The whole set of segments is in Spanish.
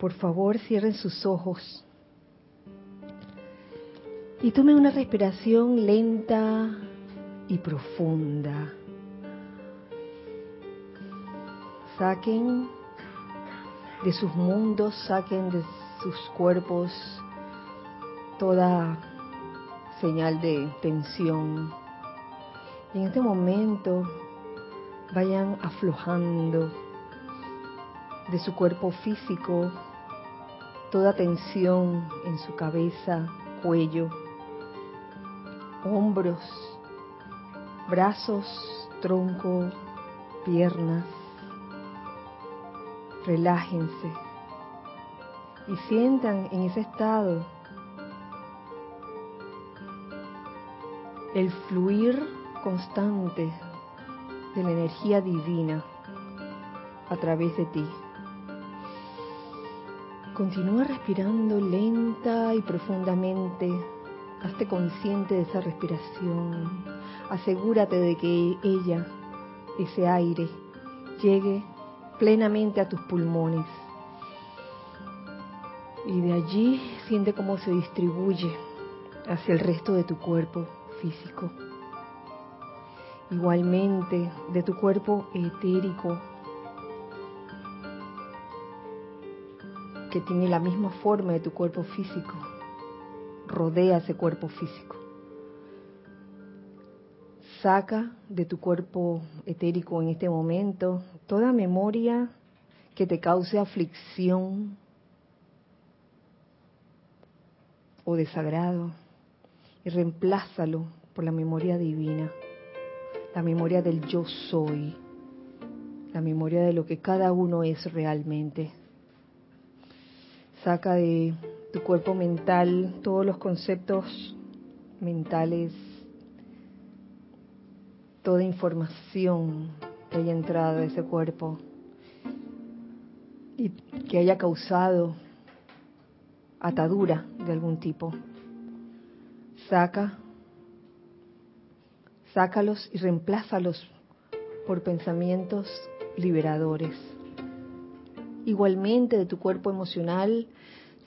por favor cierren sus ojos y tomen una respiración lenta y profunda. Saquen de sus mundos, saquen de sus cuerpos toda señal de tensión. En este momento vayan aflojando de su cuerpo físico toda tensión en su cabeza, cuello, hombros, brazos, tronco, piernas. Relájense y sientan en ese estado el fluir constante de la energía divina a través de ti. Continúa respirando lenta y profundamente. Hazte consciente de esa respiración. Asegúrate de que ella, ese aire, llegue plenamente a tus pulmones. Y de allí siente cómo se distribuye hacia el resto de tu cuerpo físico. Igualmente de tu cuerpo etérico que tiene la misma forma de tu cuerpo físico, rodea ese cuerpo físico. Saca de tu cuerpo etérico en este momento toda memoria que te cause aflicción o desagrado y reemplázalo por la memoria divina, la memoria del yo soy, la memoria de lo que cada uno es realmente. Saca de tu cuerpo mental todos los conceptos mentales, toda información que haya entrado a ese cuerpo y que haya causado atadura de algún tipo. Saca, sácalos y reemplázalos por pensamientos liberadores Igualmente de tu cuerpo emocional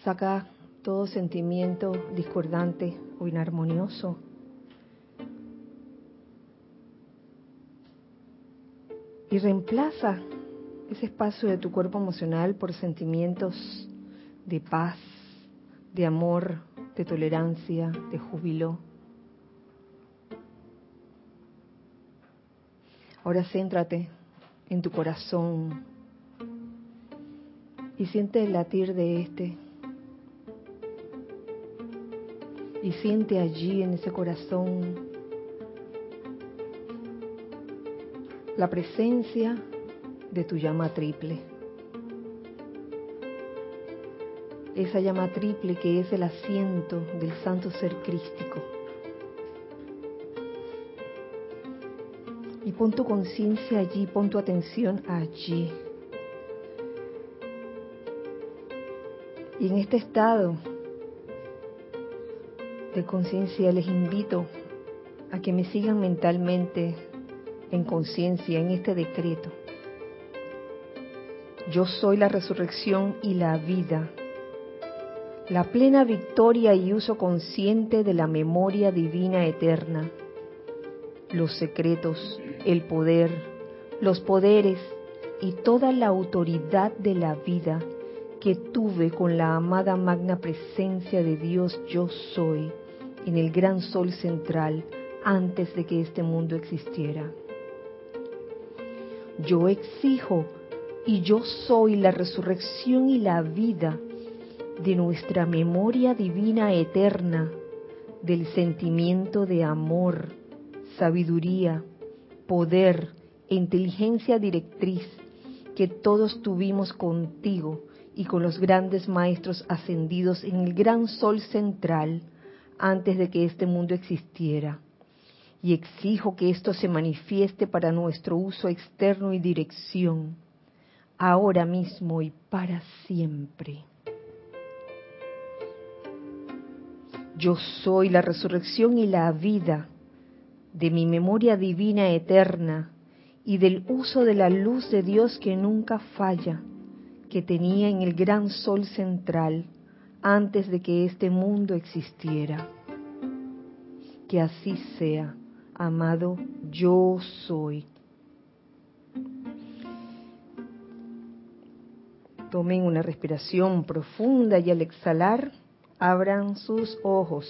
saca todo sentimiento discordante o inarmonioso. Y reemplaza ese espacio de tu cuerpo emocional por sentimientos de paz, de amor, de tolerancia, de júbilo. Ahora céntrate en tu corazón, y siente el latir de este. Y siente allí en ese corazón la presencia de tu llama triple. Esa llama triple que es el asiento del santo ser crístico. Y pon tu conciencia allí, pon tu atención allí. Y en este estado de conciencia les invito a que me sigan mentalmente en conciencia en este decreto. Yo soy la resurrección y la vida, la plena victoria y uso consciente de la memoria divina eterna, los secretos, el poder, los poderes y toda la autoridad de la vida que tuve con la amada magna presencia de Dios yo soy en el gran sol central antes de que este mundo existiera. Yo exijo y yo soy la resurrección y la vida de nuestra memoria divina eterna, del sentimiento de amor, sabiduría, poder e inteligencia directriz que todos tuvimos contigo y con los grandes maestros ascendidos en el gran sol central antes de que este mundo existiera. Y exijo que esto se manifieste para nuestro uso externo y dirección, ahora mismo y para siempre. Yo soy la resurrección y la vida de mi memoria divina eterna y del uso de la luz de Dios que nunca falla que tenía en el gran sol central antes de que este mundo existiera. Que así sea, amado yo soy. Tomen una respiración profunda y al exhalar abran sus ojos.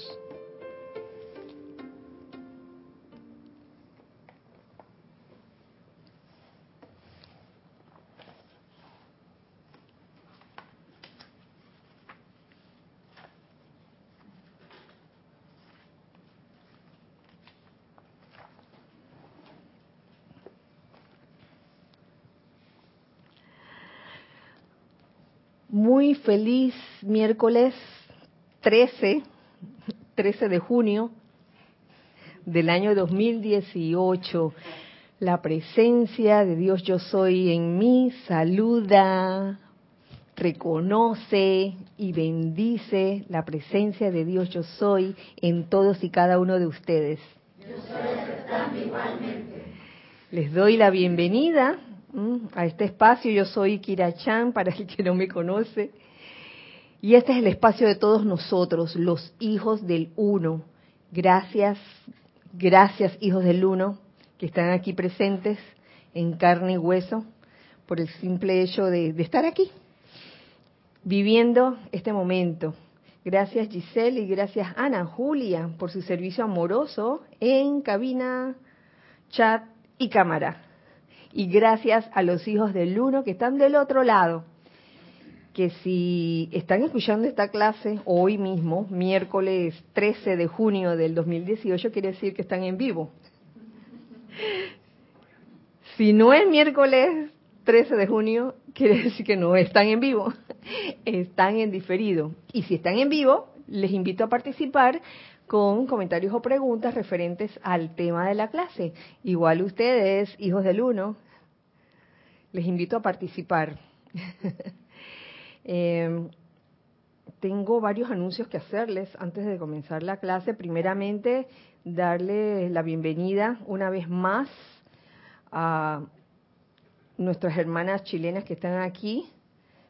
Feliz miércoles 13, 13 de junio del año 2018. La presencia de Dios yo soy en mí saluda, reconoce y bendice la presencia de Dios yo soy en todos y cada uno de ustedes. Yo soy igualmente. Les doy la bienvenida a este espacio. Yo soy Kirachan, para el que no me conoce. Y este es el espacio de todos nosotros, los hijos del uno. Gracias, gracias hijos del uno, que están aquí presentes en carne y hueso, por el simple hecho de, estar aquí, viviendo este momento. Gracias Giselle y gracias Ana Julia por su servicio amoroso en cabina, chat y cámara y gracias a los hijos del uno que están del otro lado, que si están escuchando esta clase hoy mismo, miércoles 13 de junio del 2018, quiere decir que están en vivo. Si no es miércoles 13 de junio, quiere decir que no están en vivo, están en diferido. Y si están en vivo, les invito a participar con comentarios o preguntas referentes al tema de la clase. Igual ustedes, hijos del uno, les invito a participar. Eh, tengo varios anuncios que hacerles antes de comenzar la clase. Primeramente, darles la bienvenida una vez más a nuestras hermanas chilenas que están aquí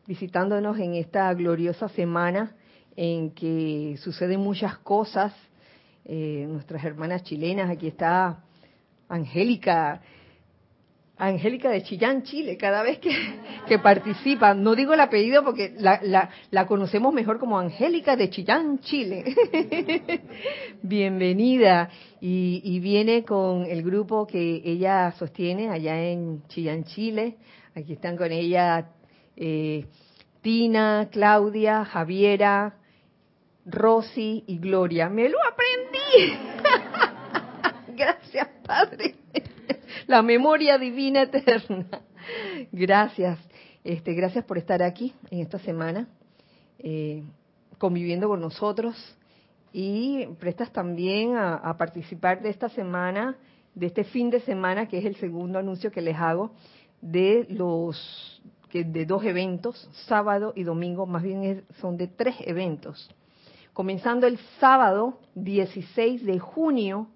visitándonos en esta gloriosa semana en que suceden muchas cosas. Eh, nuestras hermanas chilenas, aquí está Angélica, Angélica de Chillán, Chile, cada vez que, participa, no digo el apellido porque la, conocemos mejor como Angélica de Chillán, Chile. Bienvenida. Y, viene con el grupo que ella sostiene allá en Chillán, Chile. Aquí están con ella eh, Tina, Claudia, Javiera, Rosy y Gloria. Me lo aprendí. Gracias, Padre la memoria divina eterna. Gracias, este, gracias por estar aquí en esta semana, eh, conviviendo con nosotros y prestas también a, participar de esta semana, de este fin de semana, que es el segundo anuncio que les hago, de los de dos eventos, sábado y domingo, más bien son de tres eventos. Comenzando el sábado 16 de junio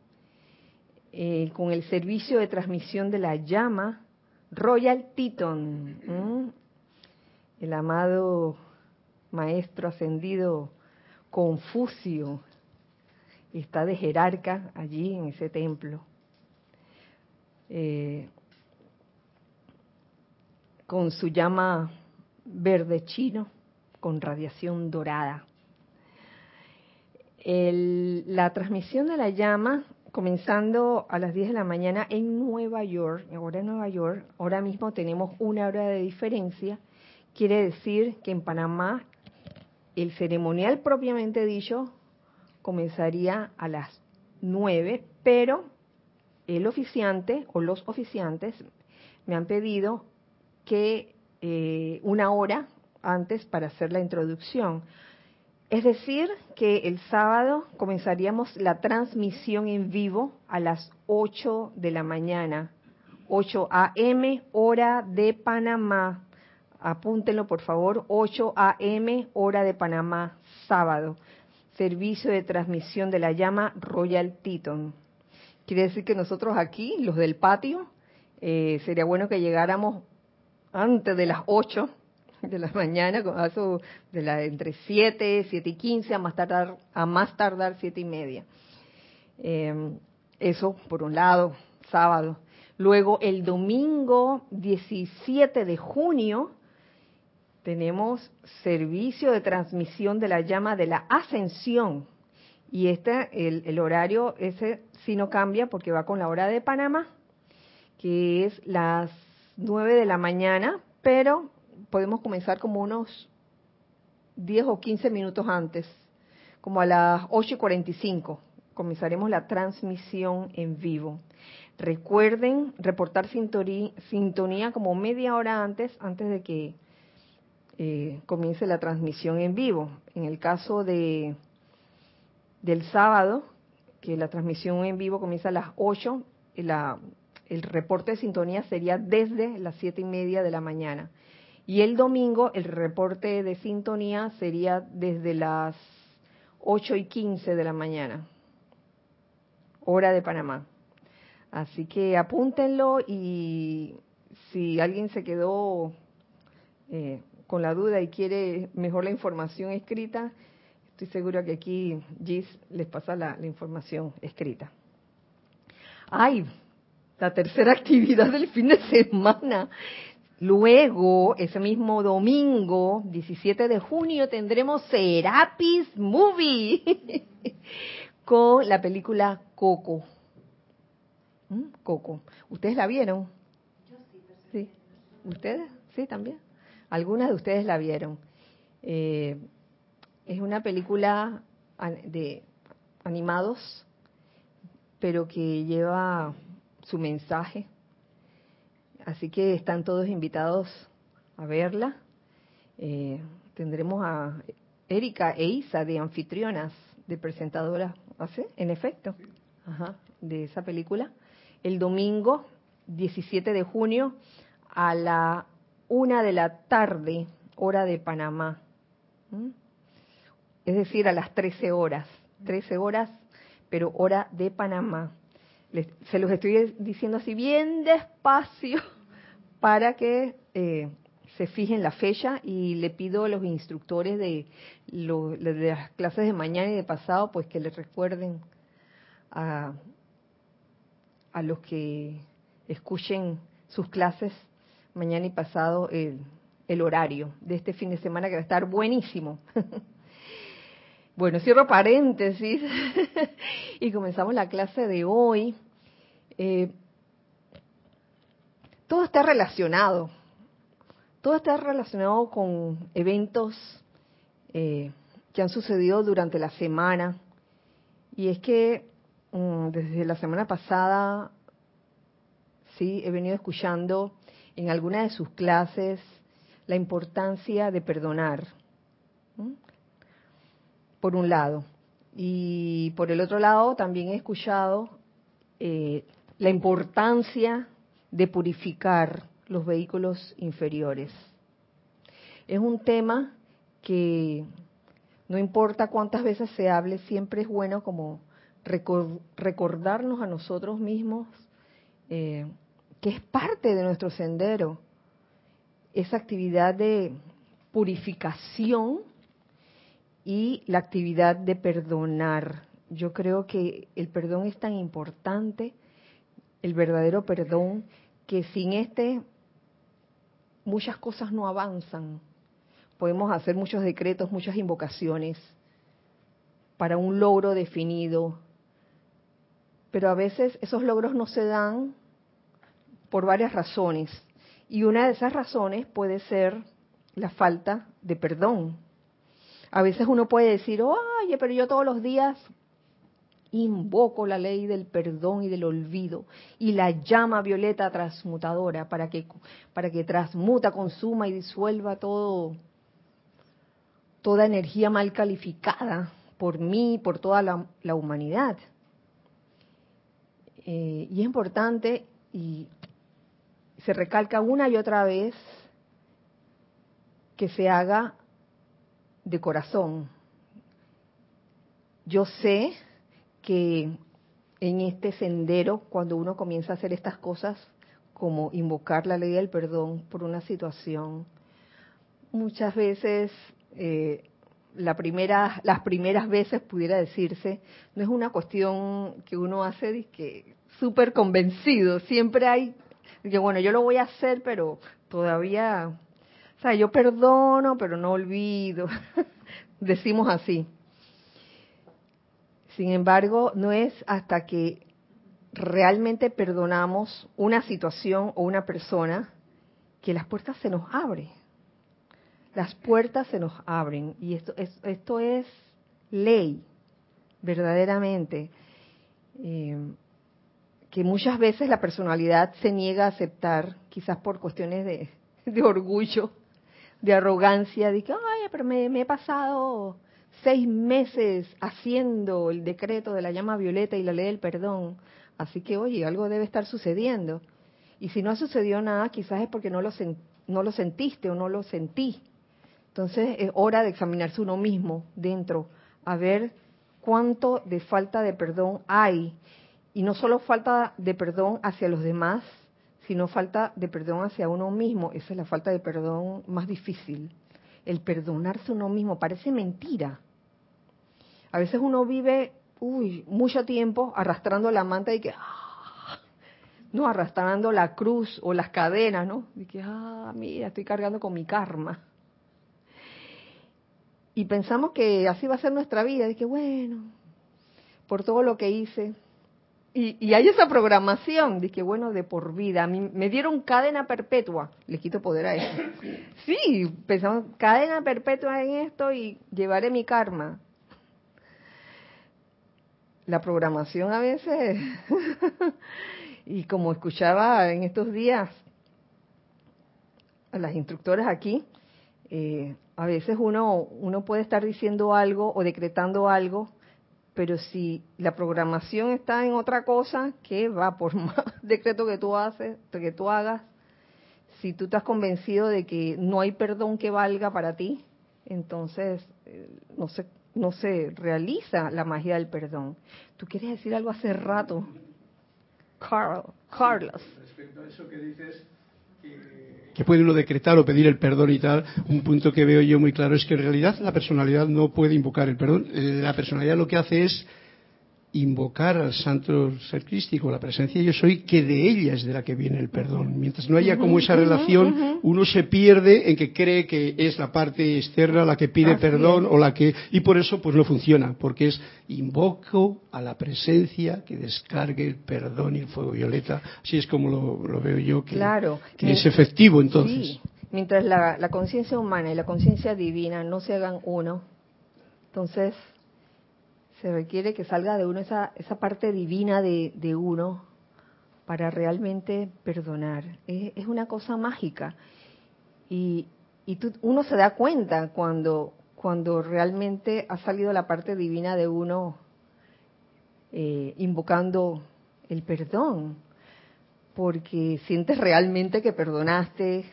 eh, con el servicio de transmisión de la llama Royal Teton, el amado maestro ascendido Confucio, está de jerarca allí en ese templo. Eh, con su llama verde chino, con radiación dorada. la transmisión de la llama comenzando a las 10 de la mañana en Nueva York, ahora en Nueva York, ahora mismo tenemos una hora de diferencia, quiere decir que en Panamá el ceremonial propiamente dicho comenzaría a las 9, pero el oficiante o los oficiantes me han pedido que eh, una hora antes para hacer la introducción. Es decir, que el sábado comenzaríamos la transmisión en vivo a las 8 de la mañana, 8 a.m. hora de Panamá. Apúntenlo por favor, 8 a.m. hora de Panamá, sábado. Servicio de transmisión de la llama Royal Teton. Quiere decir que nosotros aquí, los del patio, eh, sería bueno que llegáramos antes de las 8 de la mañana, de la entre 7, 7 y 15, a más tardar, a más tardar 7 y media. Em, eso por un lado, sábado. Luego el domingo 17 de junio tenemos servicio de transmisión de la llama de la ascensión. Y este, el, el horario ese sí no cambia porque va con la hora de Panamá, que es las 9 de la mañana, pero podemos comenzar como unos 10 o 15 minutos antes, como a las 8 y 45. Comenzaremos la transmisión en vivo. Recuerden reportar sintonía, como media hora antes, antes de que eh, comience la transmisión en vivo. En el caso de del sábado, que la transmisión en vivo comienza a las 8, la, el reporte de sintonía sería desde las siete y media de la mañana. Y el domingo el reporte de sintonía sería desde las 8 y 15 de la mañana, hora de Panamá. Así que apúntenlo y si alguien se quedó eh, con la duda y quiere mejor la información escrita, estoy seguro que aquí Gis les pasa la, la información escrita. ¡Ay! La tercera actividad del fin de semana. Luego, ese mismo domingo, 17 de junio, tendremos Serapis Movie con la película Coco. ¿Mm? Coco. ¿Ustedes la vieron? Yo sí. ¿Ustedes? Sí, también. Algunas de ustedes la vieron. Eh, es una película de animados, pero que lleva su mensaje. Así que están todos invitados a verla. Eh, tendremos a Erika e Isa de anfitrionas, de presentadoras, ¿hace? ¿ah, En efecto, Ajá, de esa película el domingo 17 de junio a la una de la tarde, hora de Panamá. Es decir, a las 13 horas. 13 horas, pero hora de Panamá. se los estoy diciendo así bien despacio para que eh, se fijen la fecha y le pido a los instructores de, de las clases de mañana y de pasado, pues que les recuerden a, a los que escuchen sus clases mañana y pasado el, el horario de este fin de semana que va a estar buenísimo. bueno, cierro paréntesis y comenzamos la clase de hoy. Eh, todo está relacionado, todo está relacionado con eventos eh, que han sucedido durante la semana. Y es que Mm, desde la semana pasada, sí, he venido escuchando en alguna de sus clases la importancia de perdonar, por un lado. Y por el otro lado, también he escuchado eh, la importancia de purificar los vehículos inferiores. Es un tema que no importa cuántas veces se hable, siempre es bueno como recordarnos a nosotros mismos eh, que es parte de nuestro sendero esa actividad de purificación y la actividad de perdonar. Yo creo que el perdón es tan importante, el verdadero perdón, que sin este muchas cosas no avanzan. Podemos hacer muchos decretos, muchas invocaciones para un logro definido, pero a veces esos logros no se dan por varias razones. Y una de esas razones puede ser la falta de perdón. A veces uno puede decir, oye, pero yo todos los días invoco la ley del perdón y del olvido y la llama violeta transmutadora para que para que transmuta, consuma y disuelva todo toda energía mal calificada por mí, por toda la humanidad. Eh, y es importante y se recalca una y otra vez que se haga de corazón. Yo sé que en este sendero, cuando uno comienza a hacer estas cosas, como invocar la ley del perdón por una situación, muchas veces eh, la primera, las primeras veces pudiera decirse, no es una cuestión que uno hace de que súper convencido, siempre hay que bueno, yo lo voy a hacer, pero todavía, o sea, yo perdono, pero no olvido, decimos así. Sin embargo, no es hasta que realmente perdonamos una situación o una persona que las puertas se nos abren las puertas se nos abren y esto es, esto es ley, verdaderamente. Eh, que muchas veces la personalidad se niega a aceptar, quizás por cuestiones de, orgullo, de arrogancia, de que, ay, pero me, me, he pasado seis meses haciendo el decreto de la llama violeta y la ley del perdón, así que, oye, algo debe estar sucediendo. Y si no ha sucedido nada, quizás es porque no lo, no lo sentiste o no lo sentí. Entonces es hora de examinarse uno mismo dentro, a ver cuánto de falta de perdón hay. Y no solo falta de perdón hacia los demás, sino falta de perdón hacia uno mismo. Esa es la falta de perdón más difícil. El perdonarse uno mismo parece mentira. A veces uno vive, uy, mucho tiempo arrastrando la manta y que, ah, no, arrastrando la cruz o las cadenas, ¿no? Y que, ah, mira, estoy cargando con mi karma y pensamos que así va a ser nuestra vida, de que bueno, por todo lo que hice. Y, hay esa programación, de que bueno, de por vida. A mí me dieron cadena perpetua, le quito poder a eso. Sí, pensamos, cadena perpetua en esto y llevaré mi karma. La programación a veces, y como escuchaba en estos días a las instructoras aquí, eh, a veces uno, uno puede estar diciendo algo o decretando algo, pero si la programación está en otra cosa, que va por más decreto que tú haces, que tú hagas, si tú estás convencido de que no hay perdón que valga para ti, entonces eh, no se, no se realiza la magia del perdón. Tú quieres decir algo hace rato, Carl, Carlos. Respecto a eso que dices, que puede uno decretar o pedir el perdón y tal, un punto que veo yo muy claro es que en realidad la personalidad no puede invocar el perdón. Eh, la personalidad lo que hace es invocar al santo ser crístico, la presencia yo soy, que de ella es de la que viene el perdón. Mientras no haya como esa relación, uno se pierde en que cree que es la parte externa la que pide perdón o la que... Y por eso pues no funciona, porque es invoco a la presencia que descargue el perdón y el fuego violeta. Así es como lo, veo yo, que, claro. que es efectivo entonces. Mientras la, la conciencia humana y la conciencia divina no se hagan uno, entonces se requiere que salga de uno esa, esa parte divina de, de uno para realmente perdonar. Es, es una cosa mágica. Y, y uno se da cuenta cuando, cuando realmente ha salido la parte divina de uno eh, invocando el perdón, porque sientes realmente que perdonaste,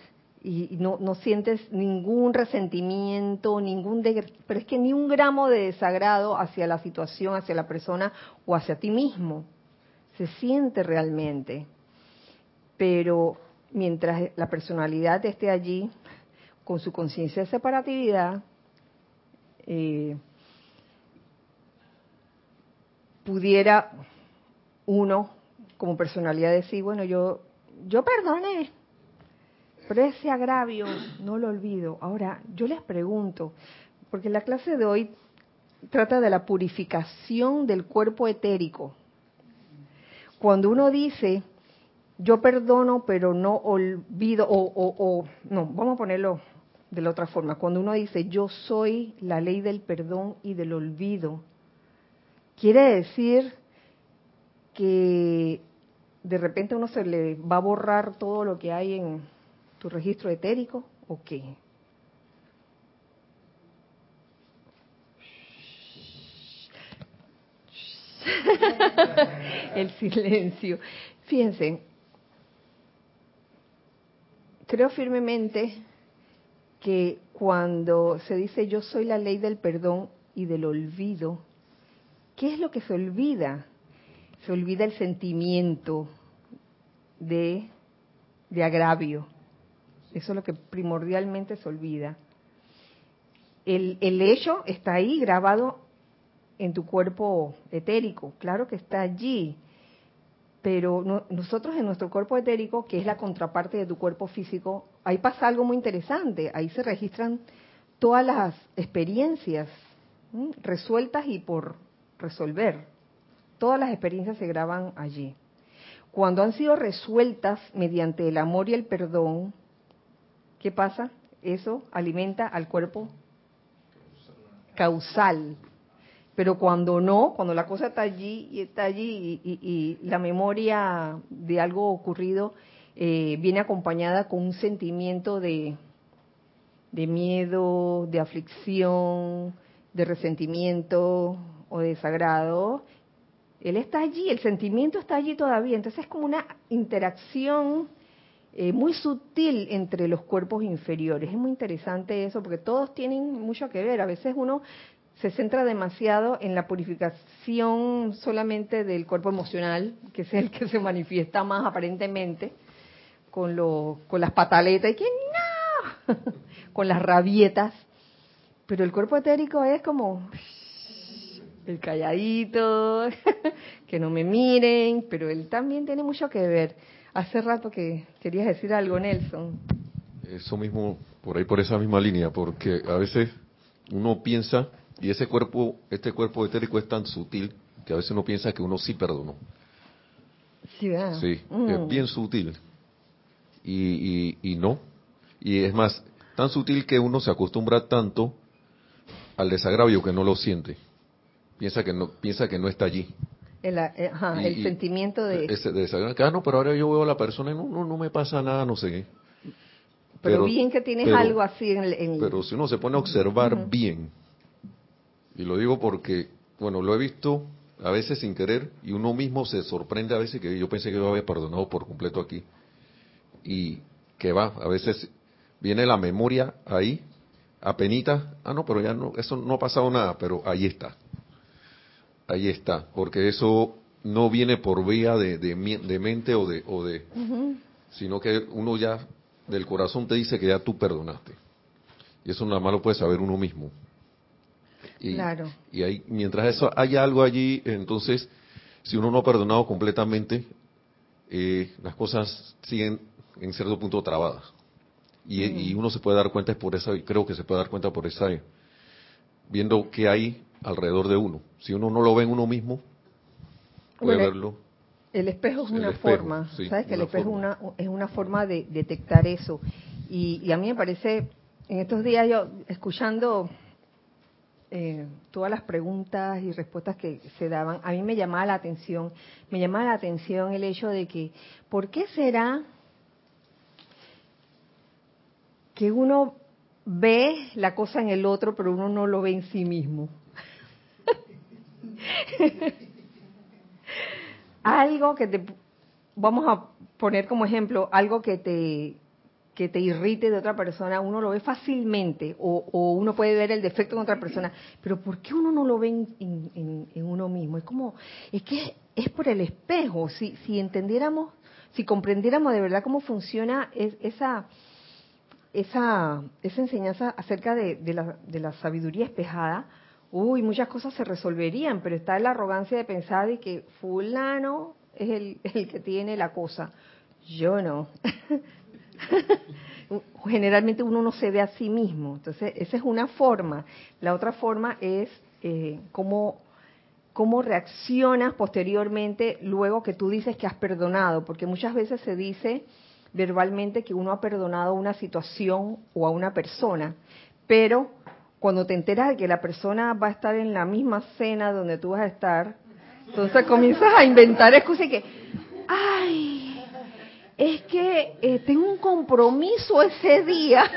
y no, no sientes ningún resentimiento, ningún pero es que ni un gramo de desagrado hacia la situación, hacia la persona o hacia ti mismo. Se siente realmente. Pero mientras la personalidad esté allí con su conciencia de separatividad, eh, pudiera uno como personalidad decir, bueno, yo yo perdoné, pero ese agravio no lo olvido. Ahora, yo les pregunto, porque la clase de hoy trata de la purificación del cuerpo etérico. Cuando uno dice, yo perdono, pero no olvido, o, o, no, vamos a ponerlo de la otra forma. Cuando uno dice, yo soy la ley del perdón y del olvido, quiere decir que de repente uno se le va a borrar todo lo que hay en, tu registro etérico o qué? El silencio. Fíjense, creo firmemente que cuando se dice yo soy la ley del perdón y del olvido, ¿qué es lo que se olvida? Se olvida el sentimiento de, de agravio, eso es lo que primordialmente se olvida. el, el hecho está ahí grabado en tu cuerpo etérico, claro que está allí, pero nosotros en nuestro cuerpo etérico, que es la contraparte de tu cuerpo físico, ahí pasa algo muy interesante, ahí se registran todas las experiencias resueltas y por resolver. Todas las experiencias se graban allí. Cuando han sido resueltas mediante el amor y el perdón, ¿qué pasa? Eso alimenta al cuerpo causal. Pero cuando no, cuando la cosa está allí y está allí y, la memoria de algo ocurrido eh, viene acompañada con un sentimiento de, de miedo, de aflicción, de resentimiento o de desagrado, él está allí, el sentimiento está allí todavía. Entonces es como una interacción eh, muy sutil entre los cuerpos inferiores. Es muy interesante eso porque todos tienen mucho que ver. A veces uno se centra demasiado en la purificación solamente del cuerpo emocional, que es el que se manifiesta más aparentemente, con, lo, con las pataletas y que no, con las rabietas. Pero el cuerpo etérico es como el calladito, que no me miren, pero él también tiene mucho que ver. Hace rato que querías decir algo, Nelson. Eso mismo, por ahí por esa misma línea, porque a veces uno piensa, y ese cuerpo, este cuerpo etérico es tan sutil, que a veces uno piensa que uno sí perdonó. Sí, Sí, mm. es bien sutil. Y, y, y no. Y es más, tan sutil que uno se acostumbra tanto al desagravio que no lo siente piensa que no piensa que no está allí el, eh, el sentimiento de ese de ah, no pero ahora yo veo a la persona y no no, no me pasa nada no sé. Qué pero, bien que tienes algo así en, en, pero si uno se pone a observar bien y lo digo porque bueno lo he visto a veces sin querer y uno mismo se sorprende a veces que yo pensé que yo había perdonado por completo aquí y que va a veces viene la memoria ahí apenita ah no pero ya no eso no ha pasado nada pero ahí está ahí está, porque eso no viene por vía de, de, mente o de, o de sino que uno ya del corazón te dice que ya tú perdonaste. Y eso nada más lo puede saber uno mismo. Y, claro. Y ahí, mientras eso haya algo allí, entonces, si uno no ha perdonado completamente, eh, las cosas siguen en cierto punto trabadas. Y, y, uno se puede dar cuenta por esa, creo que se puede dar cuenta por esa, viendo que hay alrededor de uno. Si uno no lo ve en uno mismo, puede verlo. El espejo es una forma, ¿sabes? Que el espejo es una, es una forma de detectar eso. Y, a mí me parece, en estos días yo, escuchando eh, todas las preguntas y respuestas que se daban, a mí me llamaba la atención, me llamaba la atención el hecho de que, ¿por qué será que uno ve la cosa en el otro, pero uno no lo ve en sí mismo? algo que te, vamos a poner como ejemplo, algo que te, que te irrite de otra persona, uno lo ve fácilmente o, uno puede ver el defecto en otra persona, pero ¿por qué uno no lo ve en, uno mismo? Es como, es que es por el espejo, si, si entendiéramos, si comprendiéramos de verdad cómo funciona esa, esa, esa enseñanza acerca de, la, de la sabiduría espejada, uy, muchas cosas se resolverían, pero está la arrogancia de pensar de que fulano es el, el que tiene la cosa. Yo no. Generalmente uno no se ve a sí mismo. Entonces, esa es una forma. La otra forma es eh, cómo, cómo reaccionas posteriormente luego que tú dices que has perdonado, porque muchas veces se dice verbalmente que uno ha perdonado una situación o a una persona, pero cuando te enteras de que la persona va a estar en la misma cena donde tú vas a estar, entonces comienzas a inventar excusas y que, ay, es que eh, tengo un compromiso ese día.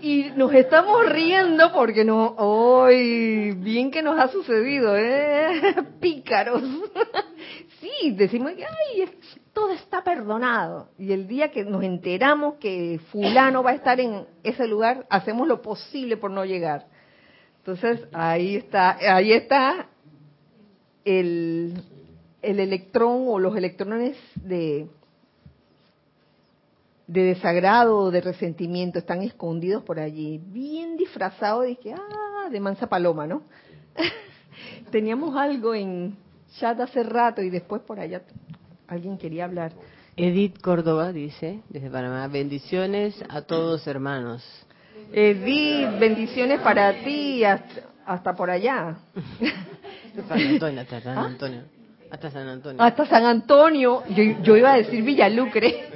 y nos estamos riendo porque no, hoy bien que nos ha sucedido, ¿eh? Pícaros. Sí, decimos que, ay, todo está perdonado. Y el día que nos enteramos que fulano va a estar en ese lugar, hacemos lo posible por no llegar. Entonces, ahí está, ahí está el, el electrón o los electrones de, de desagrado o de resentimiento están escondidos por allí, bien disfrazados de que, ah, de mansa paloma, ¿no? Teníamos algo en chat hace rato y después por allá alguien quería hablar. Edith Córdoba dice, desde Panamá, bendiciones a todos hermanos. Edith, bendiciones para ti hasta, por allá. hasta San ¿Ah? Antonio. Hasta San Antonio. Hasta San Antonio. Yo, yo iba a decir Villalucre.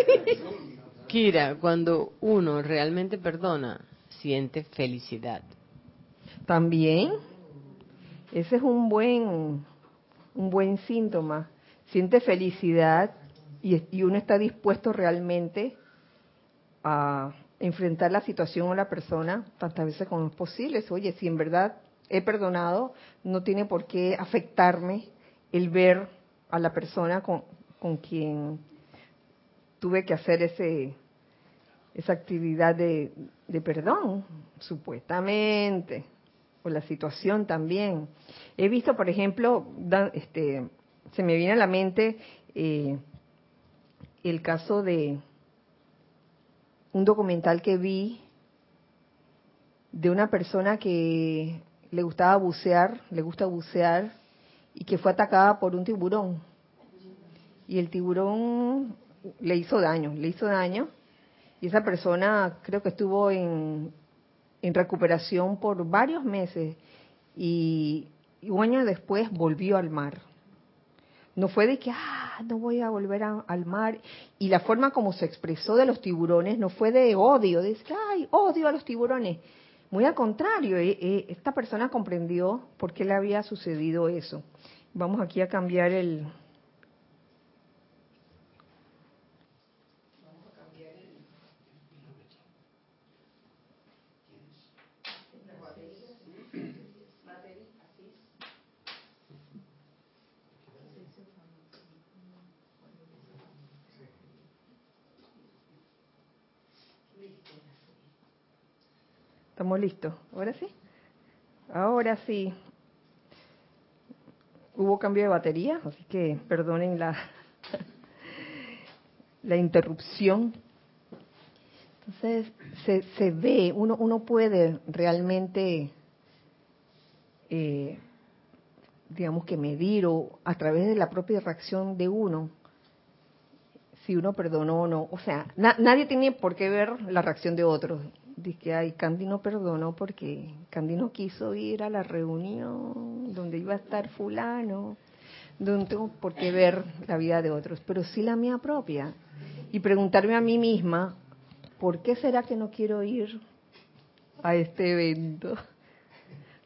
Kira, cuando uno realmente perdona, siente felicidad. También. Ese es un buen, un buen síntoma. Siente felicidad y, y uno está dispuesto realmente a enfrentar la situación o la persona tantas veces como es posible. Oye, si en verdad he perdonado, no tiene por qué afectarme el ver a la persona con, con quien tuve que hacer ese esa actividad de, de perdón, supuestamente, o la situación también. He visto, por ejemplo, este, se me viene a la mente eh, el caso de un documental que vi de una persona que le gustaba bucear, le gusta bucear, y que fue atacada por un tiburón. Y el tiburón le hizo daño, le hizo daño, y esa persona creo que estuvo en, en recuperación por varios meses, y, un año después volvió al mar. No fue de que, ah, no voy a volver al mar. Y la forma como se expresó de los tiburones no fue de odio, de ay, odio a los tiburones. Muy al contrario, eh, eh, esta persona comprendió por qué le había sucedido eso. Vamos aquí a cambiar el, Estamos listos. ¿Ahora sí? Ahora sí. Hubo cambio de batería, así que perdonen la, la interrupción. Entonces, se, se ve, uno, uno puede realmente, eh, digamos que medir o a través de la propia reacción de uno, si uno perdonó o no. O sea, nadie tiene por qué ver la reacción de otros Dice que ay, Candy no perdonó porque Candy no quiso ir a la reunión donde iba a estar fulano, donde tengo por qué ver la vida de otros, pero sí la mía propia. Y preguntarme a mí misma, ¿por qué será que no quiero ir a este evento?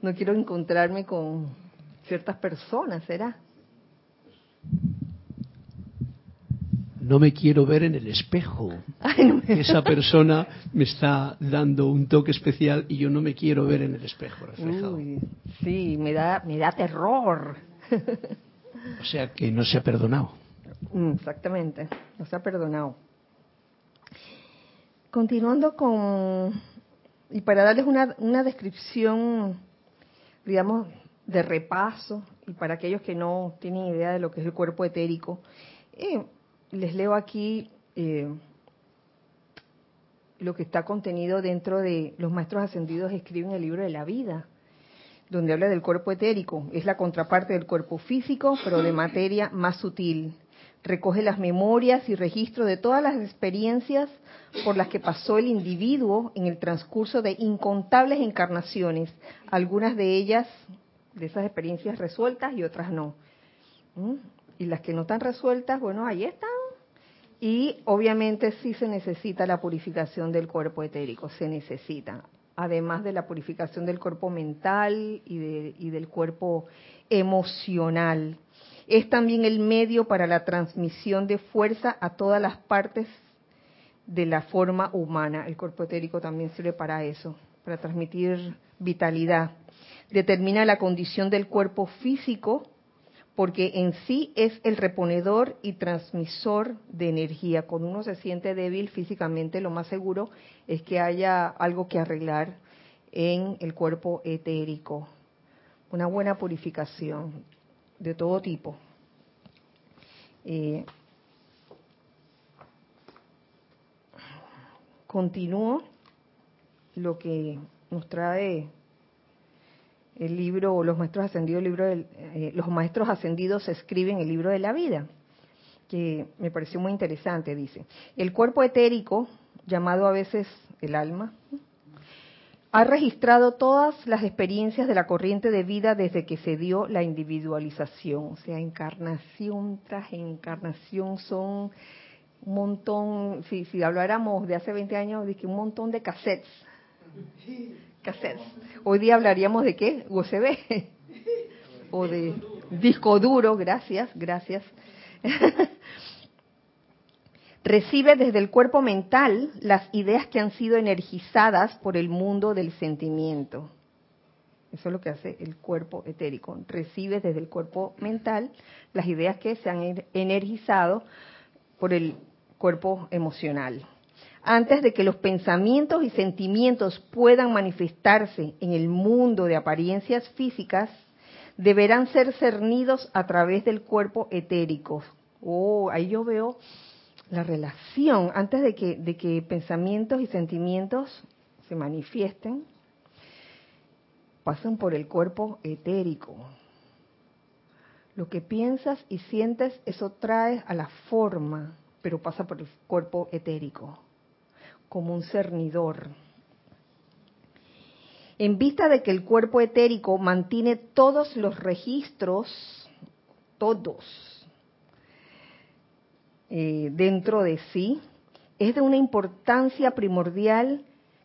No quiero encontrarme con ciertas personas, ¿será? No me quiero ver en el espejo. Esa persona me está dando un toque especial y yo no me quiero ver en el espejo reflejado. sí, me da, me da terror. o sea que no se ha perdonado. Mm, exactamente, no se ha perdonado. Continuando con, y para darles una, una descripción, digamos, de repaso, y para aquellos que no tienen idea de lo que es el cuerpo etérico, eh, les leo aquí eh, lo que está contenido dentro de los maestros ascendidos escriben el libro de la vida, donde habla del cuerpo etérico. Es la contraparte del cuerpo físico, pero de materia más sutil. Recoge las memorias y registros de todas las experiencias por las que pasó el individuo en el transcurso de incontables encarnaciones, algunas de ellas, de esas experiencias resueltas y otras no. ¿Mm? Y las que no están resueltas, bueno, ahí están y obviamente sí se necesita la purificación del cuerpo etérico, se necesita, además de la purificación del cuerpo mental y, del cuerpo emocional. Es también el medio para la transmisión de fuerza a todas las partes de la forma humana. El cuerpo etérico también sirve para eso, para transmitir vitalidad. Determina la condición del cuerpo físico porque en sí es el reponedor y transmisor de energía. Cuando uno se siente débil físicamente, lo más seguro es que haya algo que arreglar en el cuerpo etérico. Una buena purificación de todo tipo. Eh, continúo lo que nos trae el libro, los maestros ascendidos, el libro eh, los maestros ascendidos escriben el libro de la vida, que me pareció muy interesante, dice. El cuerpo etérico, llamado a veces el alma, ha registrado todas las experiencias de la corriente de vida desde que se dio la individualización, o sea, encarnación tras encarnación son un montón, si, si habláramos de hace 20 años, de que un montón de cassettes Hoy día hablaríamos de qué? USB. O de disco duro, gracias, gracias. Recibe desde el cuerpo mental las ideas que han sido energizadas por el mundo del sentimiento. Eso es lo que hace el cuerpo etérico. Recibe desde el cuerpo mental las ideas que se han er-, energizado por el cuerpo emocional antes de que los pensamientos y sentimientos puedan manifestarse en el mundo de apariencias físicas, deberán ser cernidos a través del cuerpo etérico. Oh, ahí yo veo la relación. Antes de que, pensamientos y sentimientos se manifiesten, pasan por el cuerpo etérico. Lo que piensas y sientes, eso trae a la forma, pero pasa por el cuerpo etérico como un cernidor. En vista de que el cuerpo etérico mantiene todos los registros, todos, eh, dentro de sí, es de una importancia primordial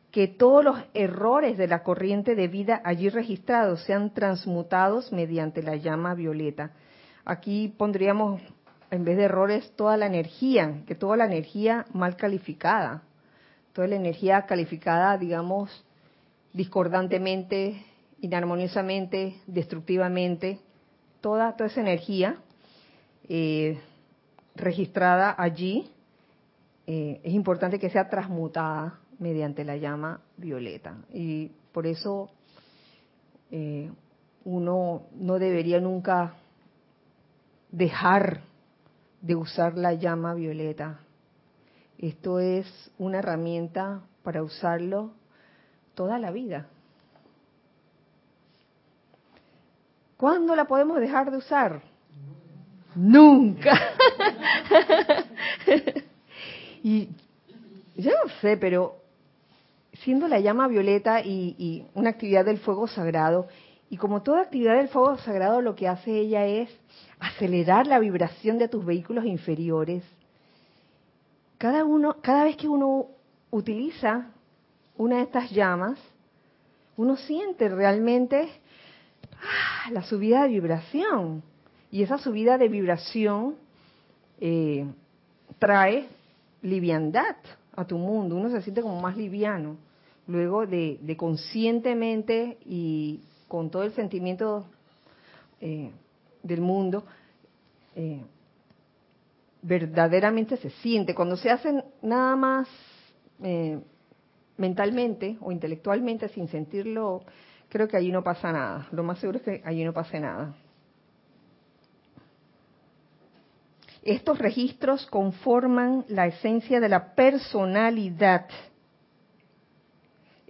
que todos los errores de la corriente de vida allí registrados sean transmutados mediante la llama violeta. Aquí pondríamos, en vez de errores, toda la energía, que toda la energía mal calificada, toda la energía calificada, digamos, discordantemente, inarmoniosamente, destructivamente, toda, toda esa energía eh, registrada allí, eh, es importante que sea transmutada mediante la llama violeta. Y por eso eh, uno no debería nunca dejar de usar la llama violeta esto es una herramienta para usarlo toda la vida. ¿Cuándo la podemos dejar de usar? Nunca. y yo no sé, pero siendo la llama violeta y, y, una actividad del fuego sagrado, y como toda actividad del fuego sagrado lo que hace ella es acelerar la vibración de tus vehículos inferiores, cada uno, cada vez que uno utiliza una de estas llamas, uno siente realmente ah, la subida de vibración. Y esa subida de vibración eh, trae liviandad a tu mundo. Uno se siente como más liviano. Luego de, conscientemente y con todo el sentimiento eh, del mundo, eh, verdaderamente se siente. Cuando se hacen nada más eh, mentalmente o intelectualmente sin sentirlo, creo que allí no pasa nada. Lo más seguro es que allí no pase nada. Estos registros conforman la esencia de la personalidad.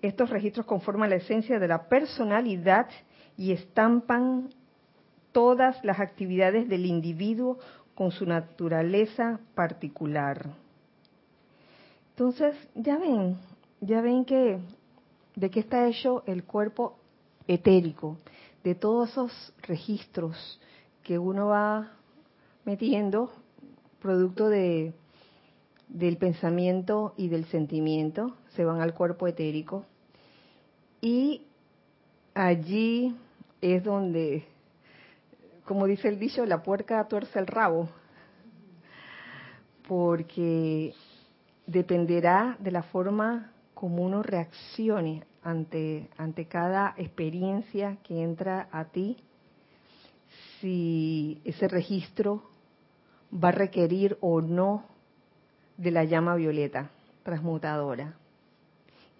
Estos registros conforman la esencia de la personalidad y estampan todas las actividades del individuo con su naturaleza particular. Entonces, ya ven, ya ven que de qué está hecho el cuerpo etérico, de todos esos registros que uno va metiendo producto de del pensamiento y del sentimiento, se van al cuerpo etérico y allí es donde como dice el dicho, la puerca tuerce el rabo, porque dependerá de la forma como uno reaccione ante, ante cada experiencia que entra a ti, si ese registro va a requerir o no de la llama violeta transmutadora.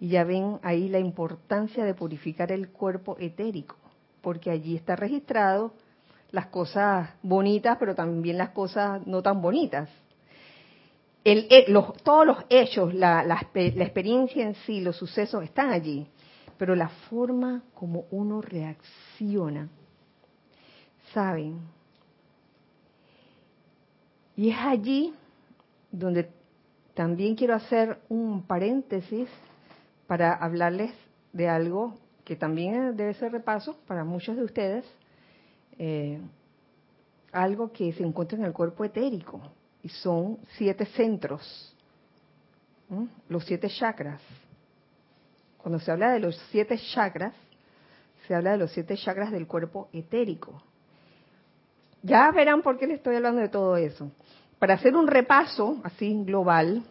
Y ya ven ahí la importancia de purificar el cuerpo etérico, porque allí está registrado las cosas bonitas, pero también las cosas no tan bonitas. el, eh, los, todos los hechos, la, la, la experiencia en sí, los sucesos están allí, pero la forma como uno reacciona, ¿saben? Y es allí donde también quiero hacer un paréntesis para hablarles de algo que también debe ser repaso para muchos de ustedes, eh, algo que se encuentra en el cuerpo etérico, y son siete centros, los siete chakras. Cuando se habla de los siete chakras, se habla de los siete chakras del cuerpo etérico. Ya verán por qué les estoy hablando de todo eso. Para hacer un repaso así global,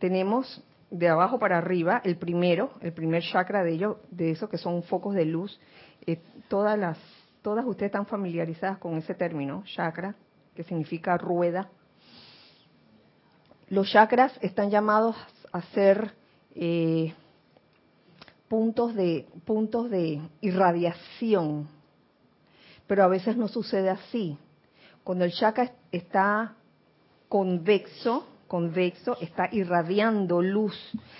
tenemos de abajo para arriba el primero, el primer chakra de ellos, de esos que son focos de luz. Eh, todas las, todas ustedes están familiarizadas con ese término, chakra, que significa rueda. Los chakras están llamados a ser eh, puntos de puntos de irradiación, pero a veces no sucede así. Cuando el chakra está convexo, convexo está irradiando luz,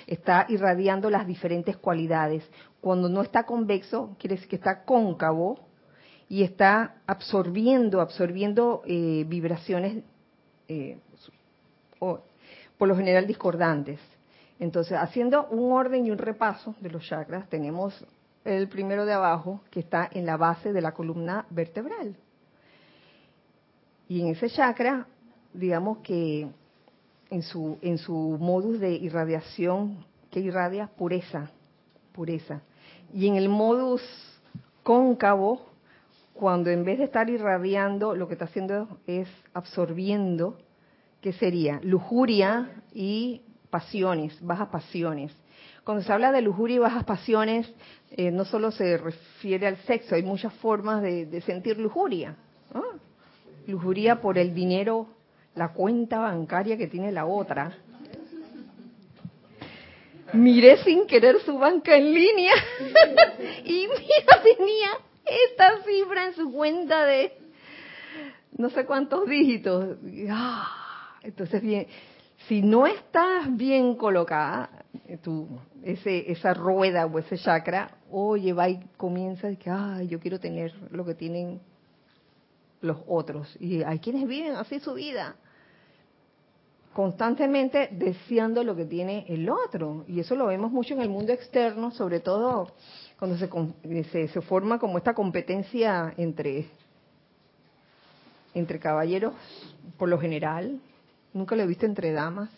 está irradiando las diferentes cualidades. Cuando no está convexo, quiere decir que está cóncavo y está absorbiendo, absorbiendo eh, vibraciones eh, por lo general discordantes. Entonces, haciendo un orden y un repaso de los chakras, tenemos el primero de abajo que está en la base de la columna vertebral. Y en ese chakra, digamos que en su, en su modus de irradiación, que irradia pureza, pureza. Y en el modus cóncavo, cuando en vez de estar irradiando, lo que está haciendo es absorbiendo, ¿qué sería? Lujuria y pasiones, bajas pasiones. Cuando se habla de lujuria y bajas pasiones, eh, no solo se refiere al sexo, hay muchas formas de, sentir lujuria. Lujuria por el dinero, la cuenta bancaria que tiene la otra. Miré sin querer su banca en línea y mira, tenía esta cifra en su cuenta de no sé cuántos dígitos. Ah, entonces, bien, si no estás bien colocada, tu, ese, esa rueda o ese chakra, oye, va y comienza y que, ay, yo quiero tener lo que tienen los otros. Y hay quienes viven así su vida, constantemente deseando lo que tiene el otro. Y eso lo vemos mucho en el mundo externo, sobre todo cuando se, se, forma como esta competencia entre, entre caballeros, por lo general, nunca lo he visto entre damas.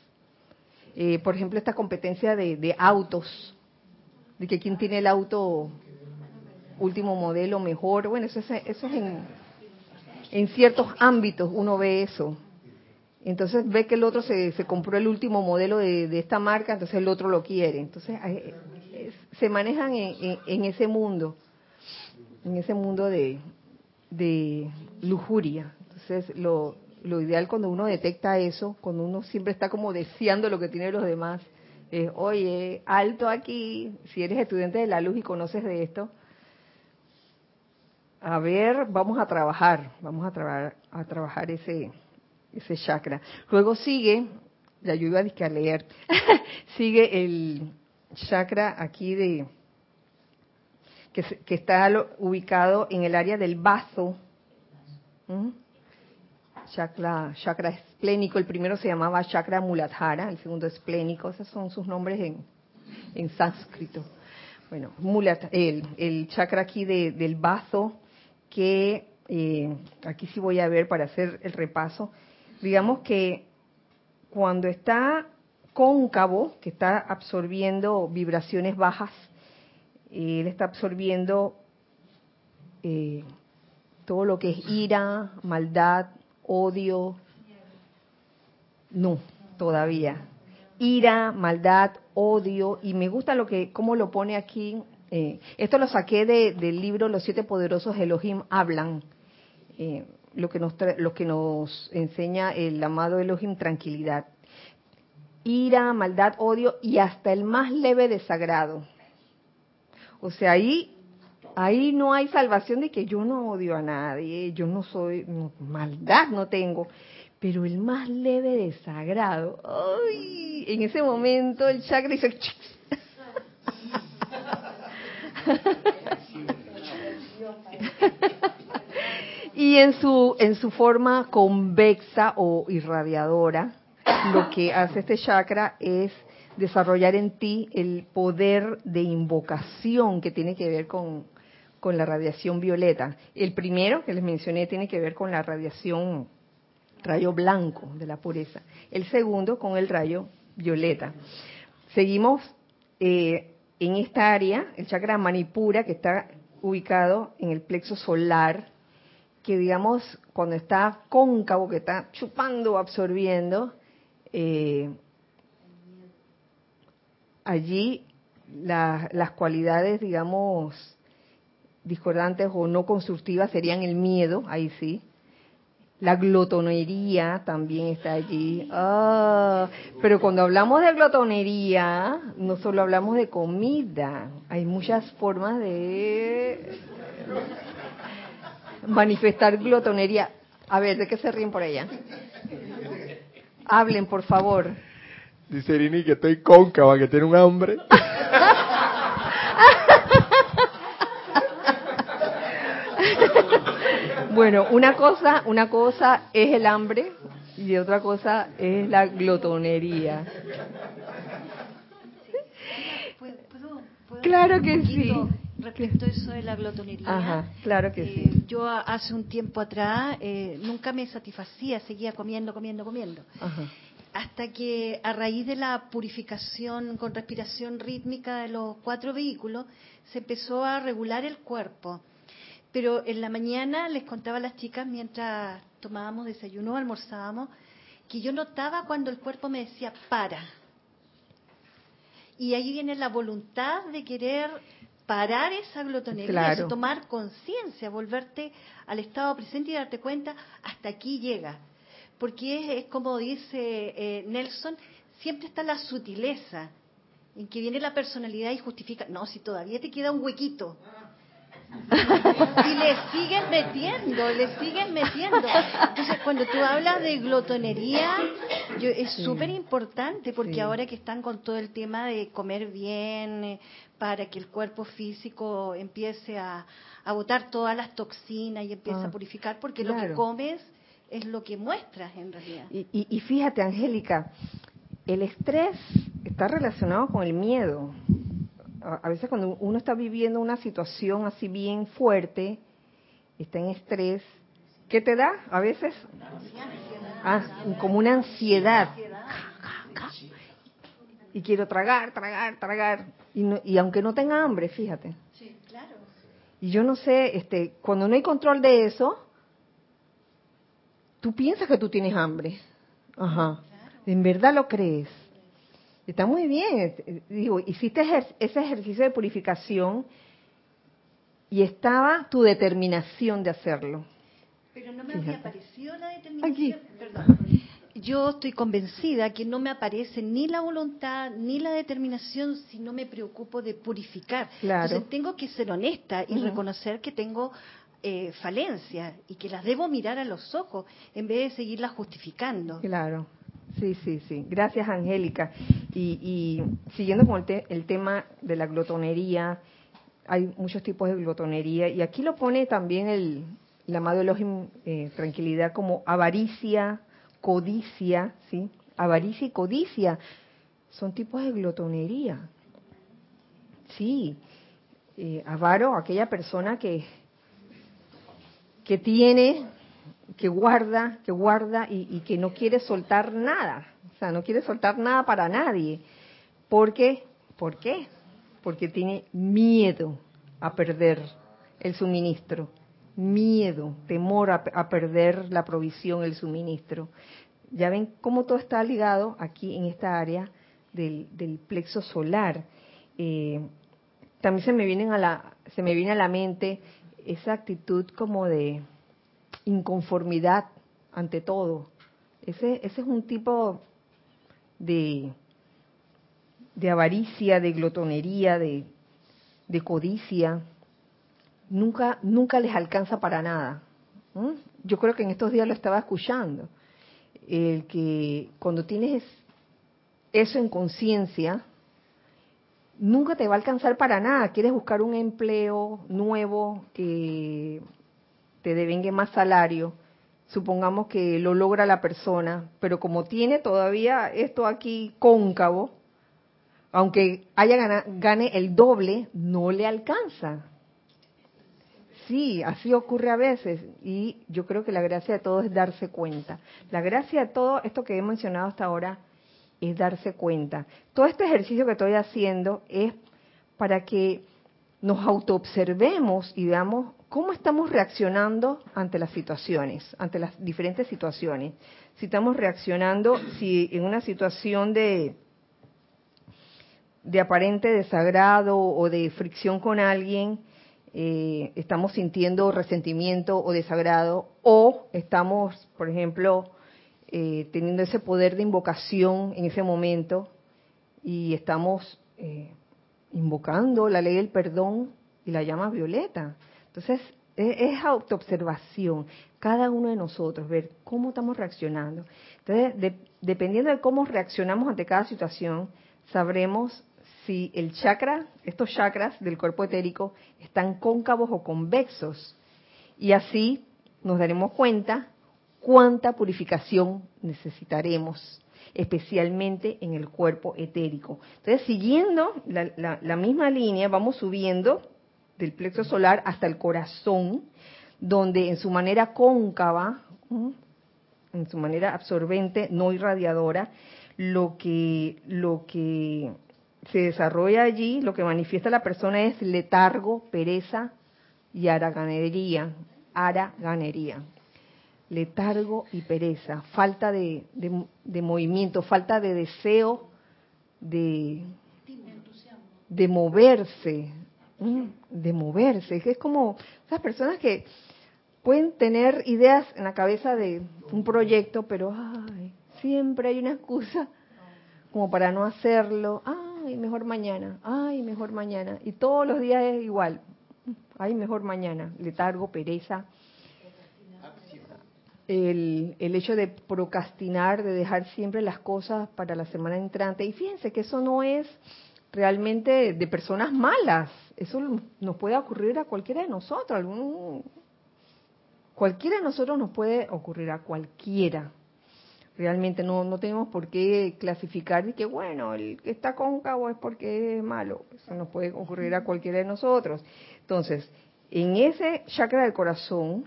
Eh, por ejemplo, esta competencia de, de, autos, de que quién tiene el auto último modelo mejor. Bueno, eso es, eso es en, en ciertos ámbitos, uno ve eso. Entonces ve que el otro se, se compró el último modelo de, de, esta marca, entonces el otro lo quiere. Entonces se manejan en, ese mundo, en ese mundo de, de lujuria. Entonces, lo, lo, ideal cuando uno detecta eso, cuando uno siempre está como deseando lo que tienen los demás, es, oye, alto aquí, si eres estudiante de la luz y conoces de esto, a ver, vamos a trabajar, vamos a, trabajar a trabajar ese, ese chakra. Luego sigue, ya yo iba a leer, sigue el chakra aquí de que, está ubicado en el área del bazo. Chakra, chakra esplénico, el primero se llamaba chakra muladhara, el segundo esplénico, esos son sus nombres en, en sánscrito. Bueno, mulat, el, el chakra aquí del bazo, que eh, aquí sí voy a ver para hacer el repaso. Digamos que cuando está cóncavo que está absorbiendo vibraciones bajas. Él está absorbiendo eh, todo lo que es ira, maldad, odio. No, todavía. Ira, maldad, odio. Y me gusta lo que, cómo lo pone aquí. Eh, esto lo saqué del libro Los siete poderosos Elohim hablan. Eh, lo que nos lo que nos enseña el amado Elohim tranquilidad ira, maldad, odio y hasta el más leve desagrado. O sea, ahí, ahí no hay salvación de que yo no odio a nadie, yo no soy, maldad no tengo, pero el más leve desagrado. ¡Ay! En ese momento el chakra dice... y en su en su forma convexa o irradiadora, lo que hace este chakra es desarrollar en ti el poder de invocación que tiene que ver con, con la radiación violeta. El primero que les mencioné tiene que ver con la radiación rayo blanco de la pureza. El segundo con el rayo violeta. Seguimos eh, en esta área, el chakra manipura, que está ubicado en el plexo solar, que digamos cuando está cóncavo, que está chupando, absorbiendo, eh, allí las cualidades, digamos, discordantes o no constructivas serían el miedo, ahí sí. La glotonería también está allí. Ah, pero cuando hablamos de glotonería, no solo hablamos de comida, hay muchas formas de manifestar glotonería. A ver, ¿de qué se ríen por allá? Hablen, por favor. Dice Irini que estoy cóncava, que tiene un hambre. bueno, una cosa, una cosa es el hambre y otra cosa es la glotonería. claro que sí. Respecto a eso de la glotonería, Ajá, claro que eh, sí. yo hace un tiempo atrás eh, nunca me satisfacía, seguía comiendo, comiendo, comiendo. Ajá hasta que a raíz de la purificación con respiración rítmica de los cuatro vehículos, se empezó a regular el cuerpo. Pero en la mañana les contaba a las chicas, mientras tomábamos desayuno almorzábamos, que yo notaba cuando el cuerpo me decía, para. Y ahí viene la voluntad de querer parar esa glotonería, de tomar conciencia, volverte al estado presente y darte cuenta, hasta aquí llega porque es, como dice eh, Nelson, siempre está la sutileza, en que viene la personalidad y justifica, no, si todavía te queda un huequito. Y le siguen metiendo, le siguen metiendo. Entonces, cuando tú hablas de glotonería, yo, es súper importante porque ahora que están con todo el tema de comer bien, eh, para que el cuerpo físico empiece a, a botar todas las toxinas y empiece a ah, purificar, porque lo que comes es lo que muestras en realidad. Y, fíjate, Angélica, el estrés está relacionado con el miedo. A, veces cuando uno está viviendo una situación así bien fuerte, está en estrés, ¿qué te da? A veces ah, como una ansiedad. Y quiero tragar, tragar, tragar. Y, y aunque no tenga hambre, fíjate. Y yo no sé, este, cuando no hay control de eso, tú piensas que tú tienes hambre. Ajá. ¿En verdad lo crees? Está muy bien. Digo, hiciste ese ejercicio de purificación y estaba tu determinación de hacerlo. Pero no me había aparecido la determinación. Aquí. Perdón. Yo estoy convencida que no me aparece ni la voluntad ni la determinación si no me preocupo de purificar. Claro. Entonces tengo que ser honesta y reconocer que tengo eh, falencias y que las debo mirar a los ojos en vez de seguirlas justificando. Claro, sí, sí, sí. Gracias, Angélica. Y, siguiendo con el, tema de la glotonería, hay muchos tipos de glotonería y aquí lo pone también el, el amado Elohim eh, Tranquilidad como avaricia, codicia, ¿sí? Avaricia y codicia son tipos de glotonería. Sí, eh, avaro, aquella persona que que tiene, que guarda, que guarda y, que no quiere soltar nada. O sea, no quiere soltar nada para nadie. ¿Por qué? ¿Por qué? Porque tiene miedo a perder el suministro. Miedo, temor a, perder la provisión, el suministro. Ya ven cómo todo está ligado aquí en esta área del, plexo solar. Eh, también se me vienen a la se me viene a la mente esa actitud como de inconformidad ante todo. Ese, ese es un tipo de, de avaricia, de glotonería, de, codicia. Nunca, nunca les alcanza para nada. Yo creo que en estos días lo estaba escuchando. el que cuando tienes eso en conciencia, nunca te va a alcanzar para nada. Quieres buscar un empleo nuevo que te devengue más salario. Supongamos que lo logra la persona, pero como tiene todavía esto aquí cóncavo, aunque haya gana, gane el doble, no le alcanza. Sí, así ocurre a veces y yo creo que la gracia de todo es darse cuenta. La gracia de todo esto que he mencionado hasta ahora es darse cuenta. Todo este ejercicio que estoy haciendo es para que nos autoobservemos y veamos cómo estamos reaccionando ante las situaciones, ante las diferentes situaciones. Si estamos reaccionando, si en una situación de, de aparente desagrado o de fricción con alguien, eh, estamos sintiendo resentimiento o desagrado, o estamos, por ejemplo, eh, teniendo ese poder de invocación en ese momento y estamos eh, invocando la ley del perdón y la llama violeta. Entonces, e, es, autoobservación, cada uno de nosotros, ver cómo estamos reaccionando. Entonces, dependiendo de cómo reaccionamos ante cada situación, sabremos si el chakra, estos chakras del cuerpo etérico, están cóncavos o convexos. Y así nos daremos cuenta cuánta purificación necesitaremos, especialmente en el cuerpo etérico. Entonces, siguiendo la, misma línea, vamos subiendo del plexo solar hasta el corazón, donde en su manera cóncava, en su manera absorbente, no irradiadora, lo que, lo que se desarrolla allí, lo que manifiesta la persona es letargo, pereza y haraganería. Haraganería letargo y pereza, falta de, movimiento, falta de deseo de, de moverse, de moverse. Es como esas personas que pueden tener ideas en la cabeza de un proyecto, pero ay, siempre hay una excusa como para no hacerlo. Ay, mejor mañana, ay, mejor mañana. Y todos los días es igual. Ay, mejor mañana. Letargo, pereza el, el, hecho de procrastinar, de dejar siempre las cosas para la semana entrante. Y fíjense que eso no es realmente de personas malas. Eso nos puede ocurrir a cualquiera de nosotros. Algún, cualquiera de nosotros nos puede ocurrir a cualquiera. Realmente no, no tenemos por qué clasificar y que, bueno, el que está cóncavo es porque es malo. Eso nos puede ocurrir a cualquiera de nosotros. Entonces, en ese chakra del corazón,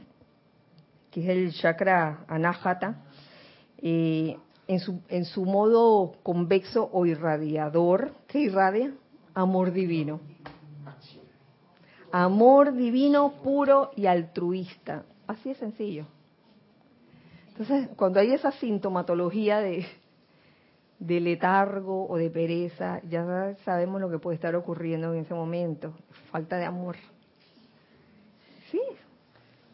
que es el chakra anahata, eh, en, su, en su modo convexo o irradiador, ¿qué irradia? Amor divino. Amor divino puro y altruista. Así es sencillo. Entonces, cuando hay esa sintomatología de, de letargo o de pereza, ya sabemos lo que puede estar ocurriendo en ese momento. Falta de amor. Sí,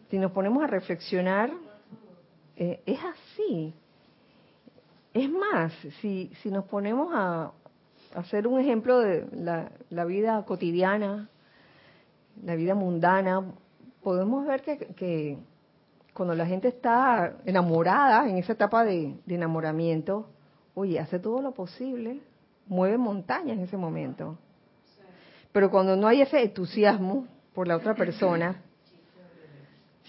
si nos ponemos a reflexionar, eh, es así. Es más, si, si nos ponemos a, hacer un ejemplo de la, vida cotidiana, la vida mundana, podemos ver que, cuando la gente está enamorada, en esa etapa de, enamoramiento, oye, hace todo lo posible, mueve montañas en ese momento. Pero cuando no hay ese entusiasmo por la otra persona,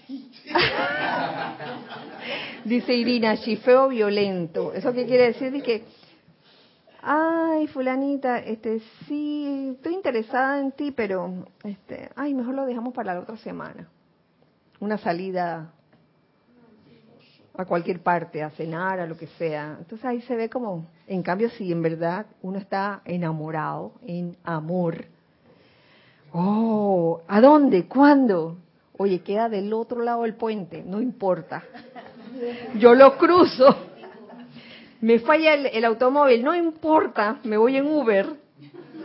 Dice Irina, chifeo violento. ¿Eso qué quiere decir? Dice que, ay, fulanita, este, sí, estoy interesada en ti, pero, este, ay, mejor lo dejamos para la otra semana. Una salida a cualquier parte, a cenar, a lo que sea. Entonces ahí se ve como, en cambio, si en verdad uno está enamorado, en amor, oh, ¿a dónde? ¿Cuándo? Oye, queda del otro lado del puente, no importa. Yo lo cruzo. Me falla el, automóvil, no importa, me voy en Uber.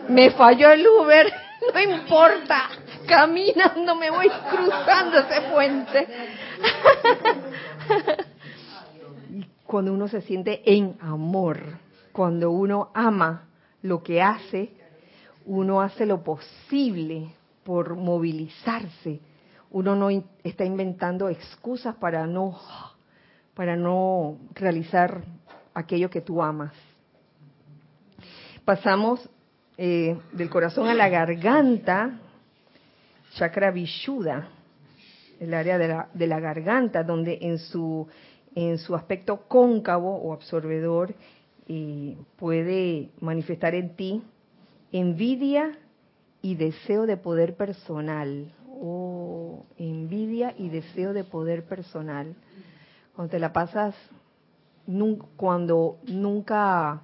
Me falló el Uber, no importa. Caminando me voy cruzando ese puente. Cuando uno se siente en amor, cuando uno ama lo que hace, uno hace lo posible por movilizarse uno no está inventando excusas para no para no realizar aquello que tú amas. Pasamos eh, del corazón a la garganta, chakra vishuddha, el área de la, de la garganta, donde en su, en su aspecto cóncavo o absorbedor eh, puede manifestar en ti envidia y deseo de poder personal. Oh, envidia y deseo de poder personal. Cuando te la pasas, cuando nunca,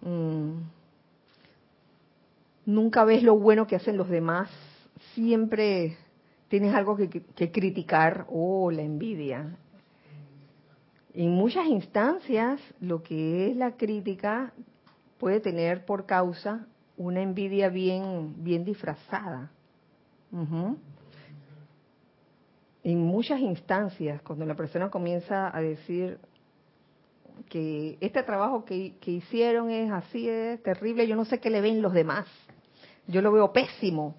mm, nunca ves lo bueno que hacen los demás, siempre tienes algo que, criticar. Oh, la envidia. En muchas instancias, lo que es la crítica puede tener por causa una envidia bien, bien disfrazada. En muchas instancias, cuando la persona comienza a decir que este trabajo que, hicieron es así, es terrible, yo no sé qué le ven los demás, yo lo veo pésimo,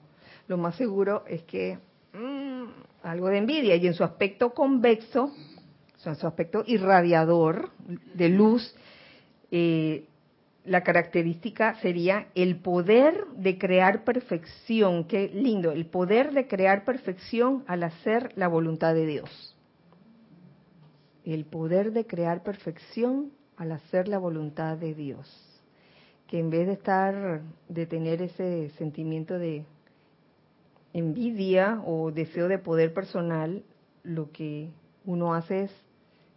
lo más seguro es que mm, algo de envidia y en su aspecto convexo, en su aspecto irradiador de luz, eh, la característica sería el poder de crear perfección. Qué lindo, el poder de crear perfección al hacer la voluntad de Dios. El poder de crear perfección al hacer la voluntad de Dios. Que en vez de estar, de tener ese sentimiento de envidia o deseo de poder personal, lo que uno hace es,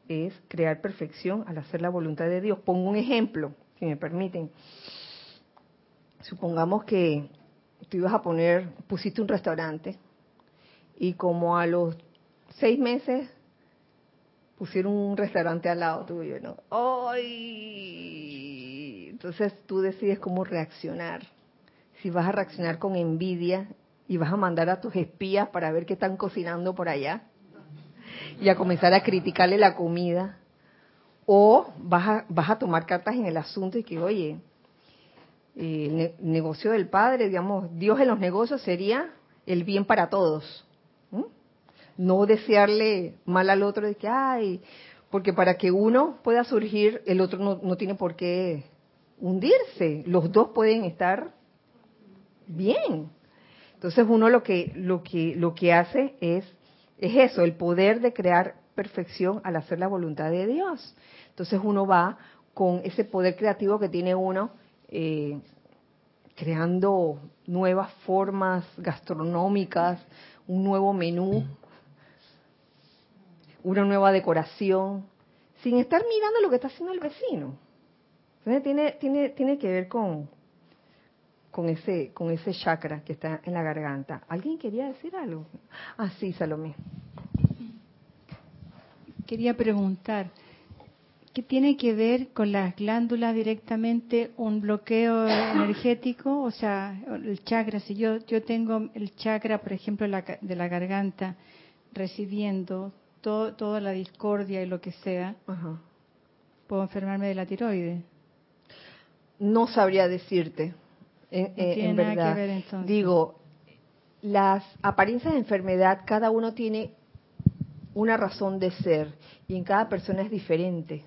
es crear perfección al hacer la voluntad de Dios. Pongo un ejemplo si me permiten. Supongamos que tú ibas a poner, pusiste un restaurante y como a los seis meses pusieron un restaurante al lado tuyo, ¿no? ¡Ay! Entonces tú decides cómo reaccionar. Si vas a reaccionar con envidia y vas a mandar a tus espías para ver qué están cocinando por allá y a comenzar a criticarle la comida o vas a, vas a tomar cartas en el asunto y que, oye, el negocio del Padre, digamos, Dios en los negocios sería el bien para todos. No desearle mal al otro de que, ay, porque para que uno pueda surgir, el otro no, no tiene por qué hundirse. Los dos pueden estar bien. Entonces uno lo que, lo que, lo que hace es, es eso, el poder de crear perfección al hacer la voluntad de Dios. Entonces uno va con ese poder creativo que tiene uno, eh, creando nuevas formas gastronómicas, un nuevo menú, una nueva decoración, sin estar mirando lo que está haciendo el vecino. Entonces tiene, tiene, tiene que ver con, con ese, con ese chakra que está en la garganta. ¿Alguien quería decir algo? Ah, sí, Salomé. Quería preguntar, ¿Qué tiene que ver con las glándulas directamente un bloqueo energético, o sea, el chakra. Si yo yo tengo el chakra, por ejemplo, de la garganta recibiendo toda la discordia y lo que sea, puedo enfermarme de la tiroides. No sabría decirte, en, verdad. Digo, las apariencias de enfermedad, cada uno tiene una razón de ser y en cada persona es diferente.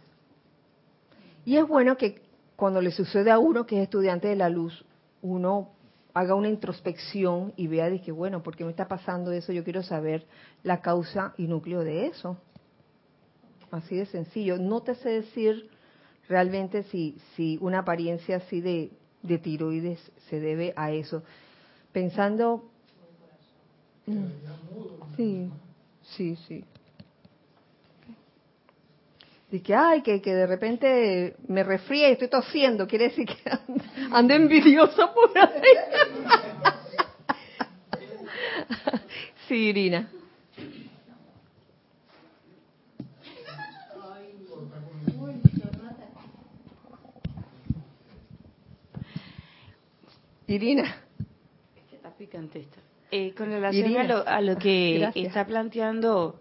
Y es bueno que cuando le sucede a uno que es estudiante de la luz, uno haga una introspección y vea de que, bueno, ¿por qué me está pasando eso? Yo quiero saber la causa y núcleo de eso. Así de sencillo. No te sé decir realmente si, si una apariencia así de, de tiroides se debe a eso. Pensando... Mm, sí, sí, sí de que, ay, que, que de repente me refría y estoy tosiendo, quiere decir que ando, envidioso por ahí. sí, Irina. Irina. Es que está picante esto. Eh, con relación a lo, a lo, que está planteando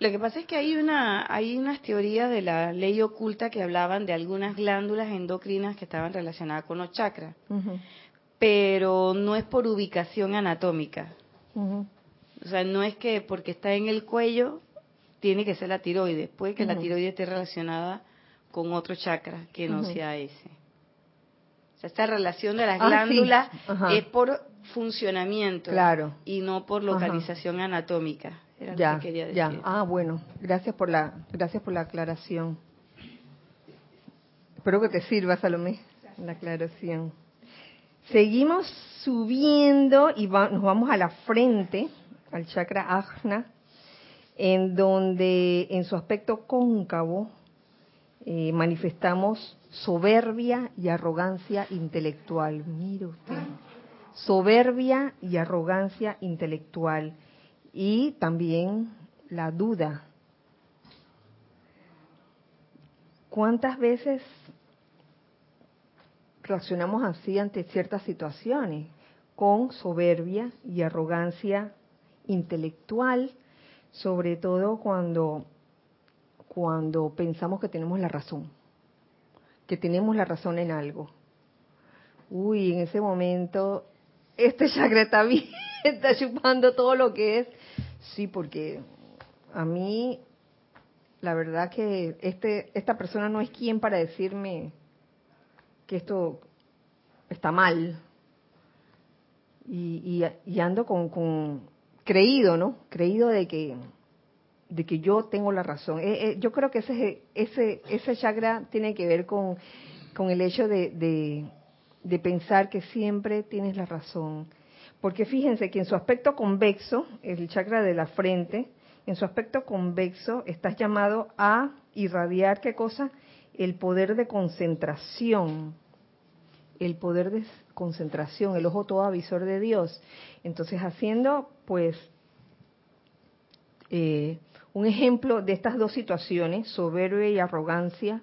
lo que pasa es que hay una hay unas teorías de la ley oculta que hablaban de algunas glándulas endocrinas que estaban relacionadas con los chakras, pero no es por ubicación anatómica. O sea, no es que porque está en el cuello tiene que ser la tiroides. Puede que la tiroides esté relacionada con otro chakra que no sea ese. O sea, esta relación de las ah, glándulas es por funcionamiento claro. y no por localización anatómica. Ya, ya. Ah, bueno, gracias por la gracias por la aclaración. Espero que te sirva, Salomé, la aclaración. Seguimos subiendo y nos vamos a la frente, al chakra ajna, en donde en su aspecto cóncavo eh, manifestamos soberbia y arrogancia intelectual. Mire usted, soberbia y arrogancia intelectual. Y también la duda. ¿Cuántas veces reaccionamos así ante ciertas situaciones? Con soberbia y arrogancia intelectual, sobre todo cuando, cuando pensamos que tenemos la razón que tenemos la razón en algo. Uy, en ese momento, este chakra está está chupando todo lo que es. Sí, porque a mí, la verdad que este, esta persona no es quien para decirme que esto está mal. Y, y, ando con, con creído, ¿no? Creído de que de que yo tengo la razón. Eh, eh, yo creo que ese, ese, ese chakra tiene que ver con, con el hecho de, de, pensar que siempre tienes la razón. Porque fíjense que en su aspecto convexo, el chakra de la frente, en su aspecto convexo estás llamado a irradiar qué cosa? El poder de concentración. El poder de concentración, el ojo todo avisor de Dios. Entonces haciendo pues eh, un ejemplo de estas dos situaciones, soberbia y arrogancia,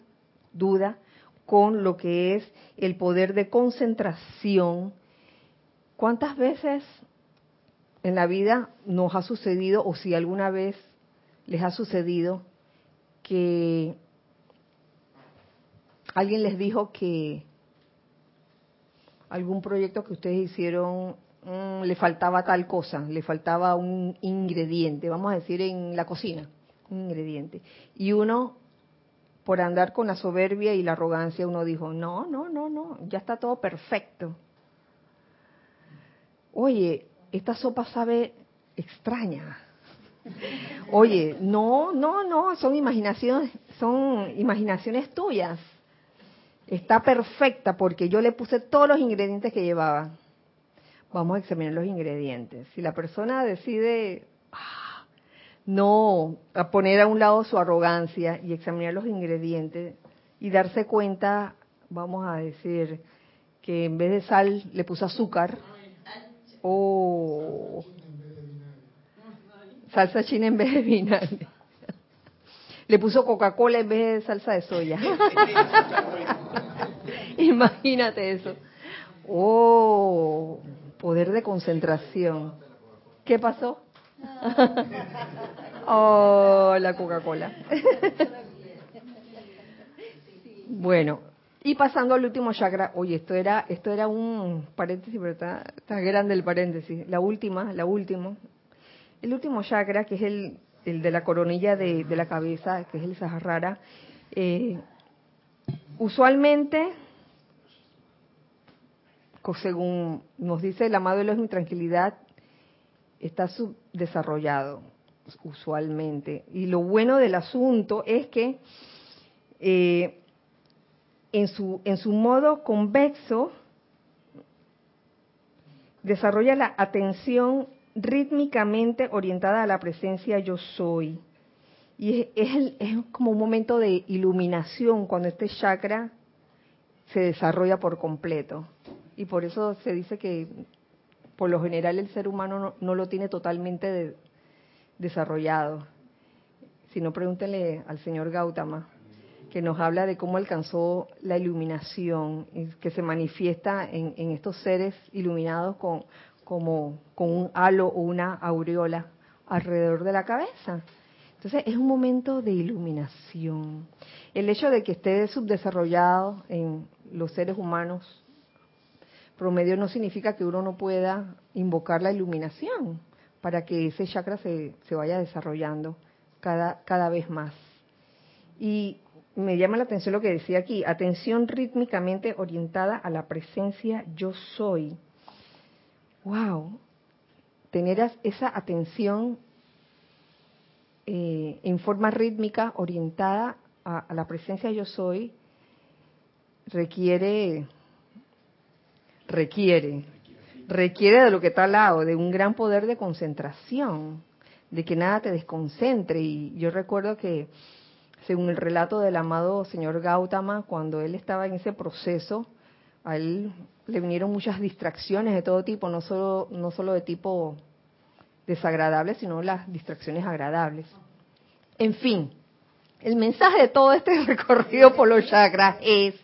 duda, con lo que es el poder de concentración. ¿Cuántas veces en la vida nos ha sucedido, o si alguna vez les ha sucedido, que alguien les dijo que algún proyecto que ustedes hicieron Mm, le faltaba tal cosa, le faltaba un ingrediente, vamos a decir en la cocina, un ingrediente. Y uno, por andar con la soberbia y la arrogancia, uno dijo, no, no, no, no, ya está todo perfecto. Oye, esta sopa sabe extraña. Oye, no, no, no, son imaginaciones, son imaginaciones tuyas. Está perfecta porque yo le puse todos los ingredientes que llevaba vamos a examinar los ingredientes. Si la persona decide ah, no a poner a un lado su arrogancia y examinar los ingredientes y darse cuenta, vamos a decir, que en vez de sal le puso azúcar o salsa china en vez de vinagre. Le puso Coca-Cola en vez de salsa de soya. Imagínate eso. Oh, Poder de concentración. ¿Qué pasó? oh, la Coca-Cola. bueno, y pasando al último chakra, oye, esto era, esto era un paréntesis, pero está, grande el paréntesis. La última, la última. El último chakra, que es el, de la coronilla de, la cabeza, que es el Sahara, eh, usualmente según nos dice el amado los tranquilidad, está subdesarrollado usualmente. Y lo bueno del asunto es que eh, en, su, modo convexo desarrolla la atención rítmicamente orientada a la presencia yo soy. Y es, es como un momento de iluminación cuando este chakra se desarrolla por completo y por eso se dice que por lo general el ser humano no, lo tiene totalmente desarrollado. Si no, pregúntenle al señor Gautama, que nos habla de cómo alcanzó la iluminación, que se manifiesta en, estos seres iluminados con, como, con un halo o una aureola alrededor de la cabeza. Entonces es un momento de iluminación. El hecho de que esté subdesarrollado en los seres humanos promedio no significa que uno no pueda invocar la iluminación para que ese chakra se, se vaya desarrollando cada, cada vez más. Y me llama la atención lo que decía aquí, atención rítmicamente orientada a la presencia yo soy. ¡Wow! Tener esa atención eh, en forma rítmica orientada a, la presencia yo soy requiere, requiere, requiere de lo que está al lado, de un gran poder de concentración, de que nada te desconcentre. Y yo recuerdo que según el relato del amado señor Gautama, cuando él estaba en ese proceso, a él le vinieron muchas distracciones de todo tipo, no solo, no solo de tipo desagradable, sino las distracciones agradables. En fin, el mensaje de todo este recorrido por los chakras es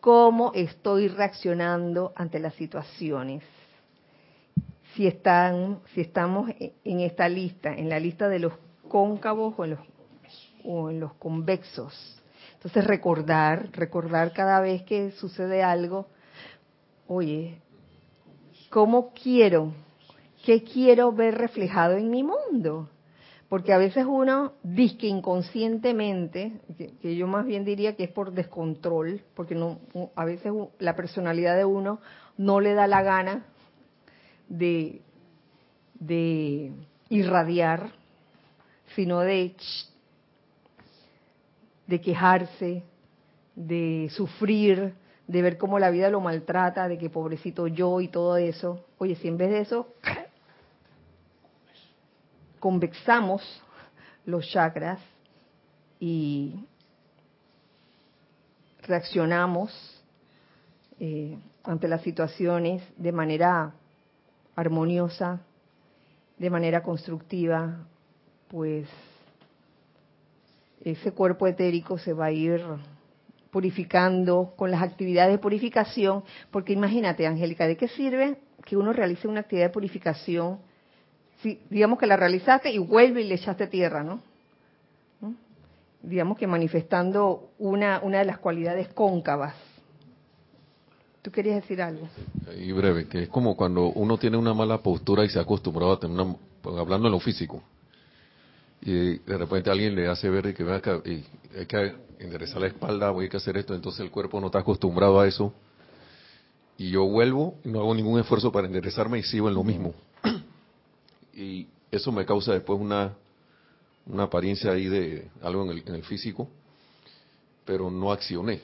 cómo estoy reaccionando ante las situaciones. Si están, si estamos en esta lista, en la lista de los cóncavos o en los o en los convexos. Entonces recordar, recordar cada vez que sucede algo, oye, ¿cómo quiero? ¿Qué quiero ver reflejado en mi mundo? Porque a veces uno dice inconscientemente, que, yo más bien diría que es por descontrol, porque no, a veces la personalidad de uno no le da la gana de, de irradiar, sino de de quejarse, de sufrir, de ver cómo la vida lo maltrata, de que pobrecito yo y todo eso. Oye, si en vez de eso convexamos los chakras y reaccionamos eh, ante las situaciones de manera armoniosa, de manera constructiva, pues ese cuerpo etérico se va a ir purificando con las actividades de purificación, porque imagínate, Angélica, ¿de qué sirve que uno realice una actividad de purificación? Si, digamos que la realizaste y vuelve y le echaste tierra, ¿no? ¿Mm? Digamos que manifestando una, una de las cualidades cóncavas. ¿Tú querías decir algo? Y breve, que es como cuando uno tiene una mala postura y se ha acostumbrado a tener una, hablando en lo físico, y de repente alguien le hace ver que, y hay que enderezar la espalda hay que hacer esto, entonces el cuerpo no está acostumbrado a eso. Y yo vuelvo y no hago ningún esfuerzo para enderezarme y sigo en lo mismo. Y eso me causa después una, una apariencia ahí de algo en el, en el físico, pero no accioné.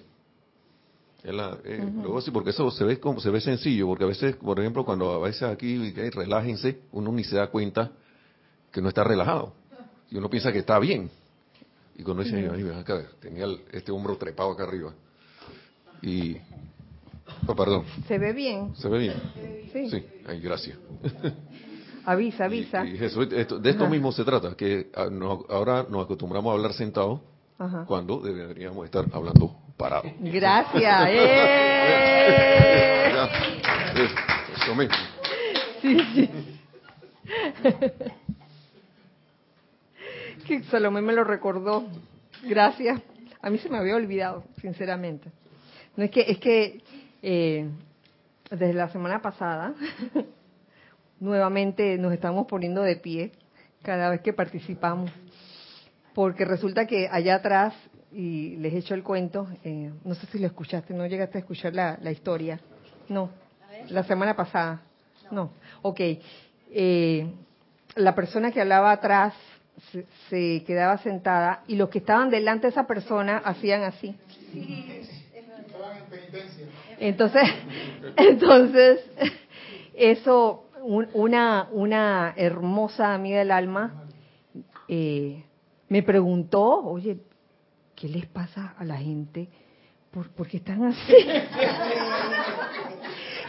Eh, luego sí, porque eso se ve como se ve sencillo, porque a veces, por ejemplo, cuando a veces aquí relájense, uno ni se da cuenta que no está relajado y uno piensa que está bien. Y cuando dice, acá, tenía este hombro trepado acá arriba. Y, oh, perdón. ¿Se ve bien? ¿Se ve bien? Sí. Sí, gracias. Avisa, avisa. de esto mismo se trata, que ah, ahora nos acostumbramos a hablar sentados cuando deberíamos estar hablando parados. Gracias. ¡Eh! Eso mismo. Sí, sí que Salomé me lo recordó. Gracias. A mí se me había olvidado, sinceramente. No es que es que eh, desde la semana pasada nuevamente nos estamos poniendo de pie cada vez que participamos, porque resulta que allá atrás y les he hecho el cuento, eh, no sé si lo escuchaste, no llegaste a escuchar la, la historia, no, la semana pasada, no, ok, eh, la persona que hablaba atrás se, quedaba sentada y los que estaban delante de esa persona hacían así. Entonces, entonces eso, una, una hermosa amiga del alma eh, me preguntó, oye, ¿qué les pasa a la gente? ¿Por, ¿Por qué están así?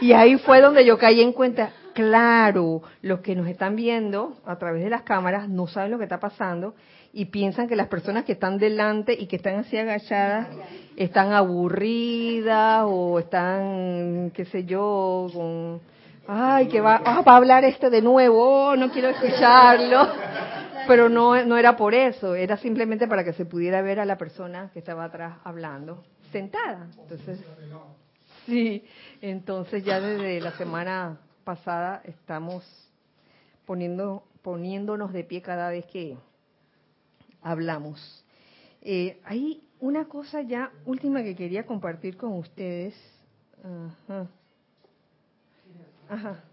y ahí fue donde yo caí en cuenta, claro, los que nos están viendo a través de las cámaras no saben lo que está pasando y piensan que las personas que están delante y que están así agachadas están aburridas o están, qué sé yo, con, ay, que va, ah, va a hablar este de nuevo, oh, no quiero escucharlo. Pero no, no era por eso, era simplemente para que se pudiera ver a la persona que estaba atrás hablando, sentada. Entonces, sí, entonces ya desde la semana pasada estamos poniendo, poniéndonos de pie cada vez que hablamos. Eh, hay una cosa ya última que quería compartir con ustedes. Ajá. Ajá.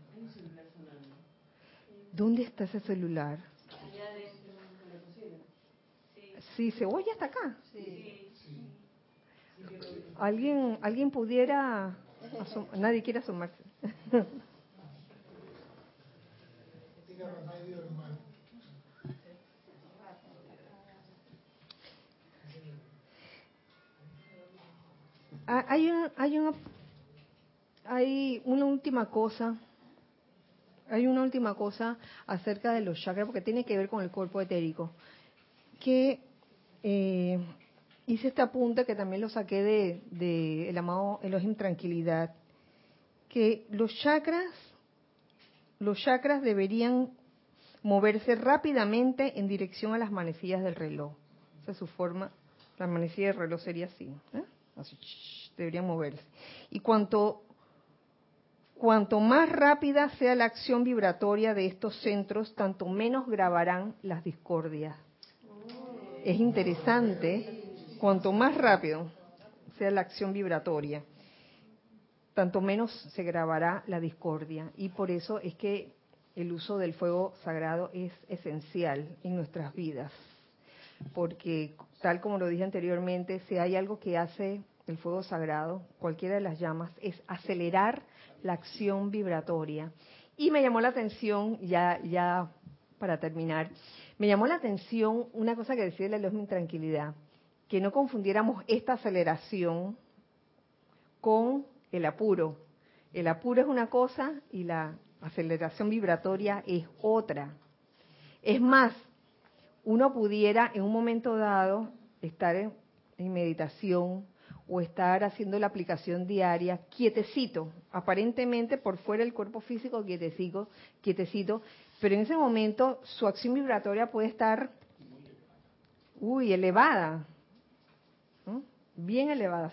¿Dónde está ese celular? Sí, se oye hasta acá. ¿Alguien, alguien pudiera... Nadie quiere asomarse. Ah, hay, hay, una, hay una última cosa, hay una última cosa acerca de los chakras, porque tiene que ver con el cuerpo etérico, que eh, hice este apunte que también lo saqué de, de el amado Elohim Tranquilidad, que los chakras, los chakras deberían moverse rápidamente en dirección a las manecillas del reloj. Esa es su forma, la manecilla del reloj sería así. ¿eh? Así, moverse. Y cuanto, cuanto más rápida sea la acción vibratoria de estos centros, tanto menos grabarán las discordias. Es interesante, cuanto más rápido sea la acción vibratoria, tanto menos se grabará la discordia. Y por eso es que el uso del fuego sagrado es esencial en nuestras vidas. Porque, tal como lo dije anteriormente, si hay algo que hace el fuego sagrado, cualquiera de las llamas, es acelerar la acción vibratoria. Y me llamó la atención, ya, ya para terminar, me llamó la atención una cosa que decía la luz mi tranquilidad, que no confundiéramos esta aceleración con el apuro. El apuro es una cosa y la aceleración vibratoria es otra. Es más, uno pudiera en un momento dado estar en, meditación o estar haciendo la aplicación diaria quietecito, aparentemente por fuera del cuerpo físico quietecito, quietecito, pero en ese momento su acción vibratoria puede estar, uy, elevada, bien elevada,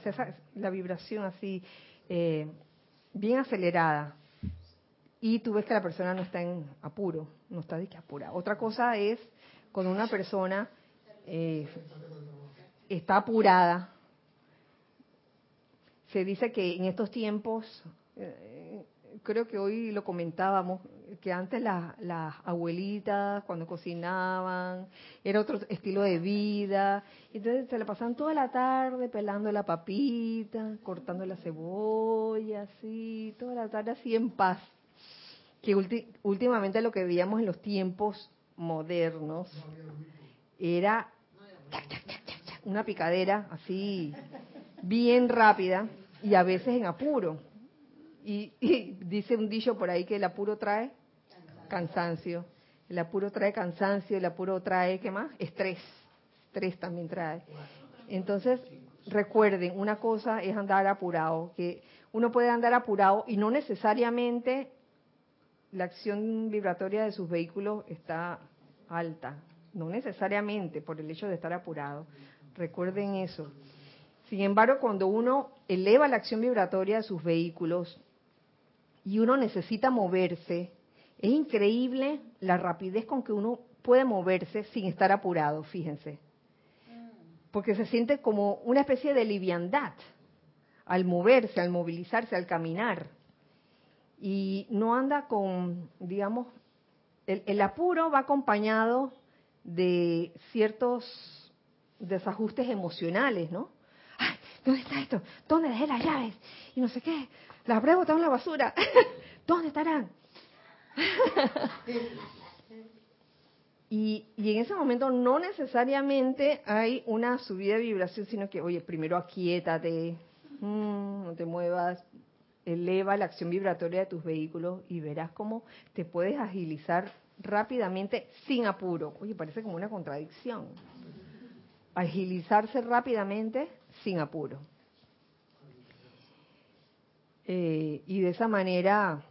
la vibración así, eh, bien acelerada. Y tú ves que la persona no está en apuro, no está de que apura. Otra cosa es cuando una persona eh, está apurada, se dice que en estos tiempos, eh, creo que hoy lo comentábamos, que antes las abuelitas cuando cocinaban era otro estilo de vida, entonces se la pasaban toda la tarde pelando la papita, cortando la cebolla, así, toda la tarde así en paz. Que últimamente lo que veíamos en los tiempos modernos era una picadera así bien rápida y a veces en apuro. Y, dice un dicho por ahí que el apuro trae cansancio. El apuro trae cansancio, el apuro trae, ¿qué más? Estrés. Estrés también trae. Entonces, recuerden, una cosa es andar apurado, que uno puede andar apurado y no necesariamente la acción vibratoria de sus vehículos está alta, no necesariamente por el hecho de estar apurado. Recuerden eso. Sin embargo, cuando uno eleva la acción vibratoria de sus vehículos y uno necesita moverse, es increíble la rapidez con que uno puede moverse sin estar apurado, fíjense. Porque se siente como una especie de liviandad al moverse, al movilizarse, al caminar. Y no anda con, digamos, el, el apuro va acompañado de ciertos desajustes emocionales, ¿no? ¿dónde está esto? ¿Dónde dejé las llaves? Y no sé qué. Las habré botado en la basura. ¿Dónde estarán? y, y, en ese momento no necesariamente hay una subida de vibración, sino que, oye, primero aquíétate, mm, no te muevas, eleva la acción vibratoria de tus vehículos y verás cómo te puedes agilizar rápidamente sin apuro. Oye, parece como una contradicción. Agilizarse rápidamente sin apuro. Eh, y de esa manera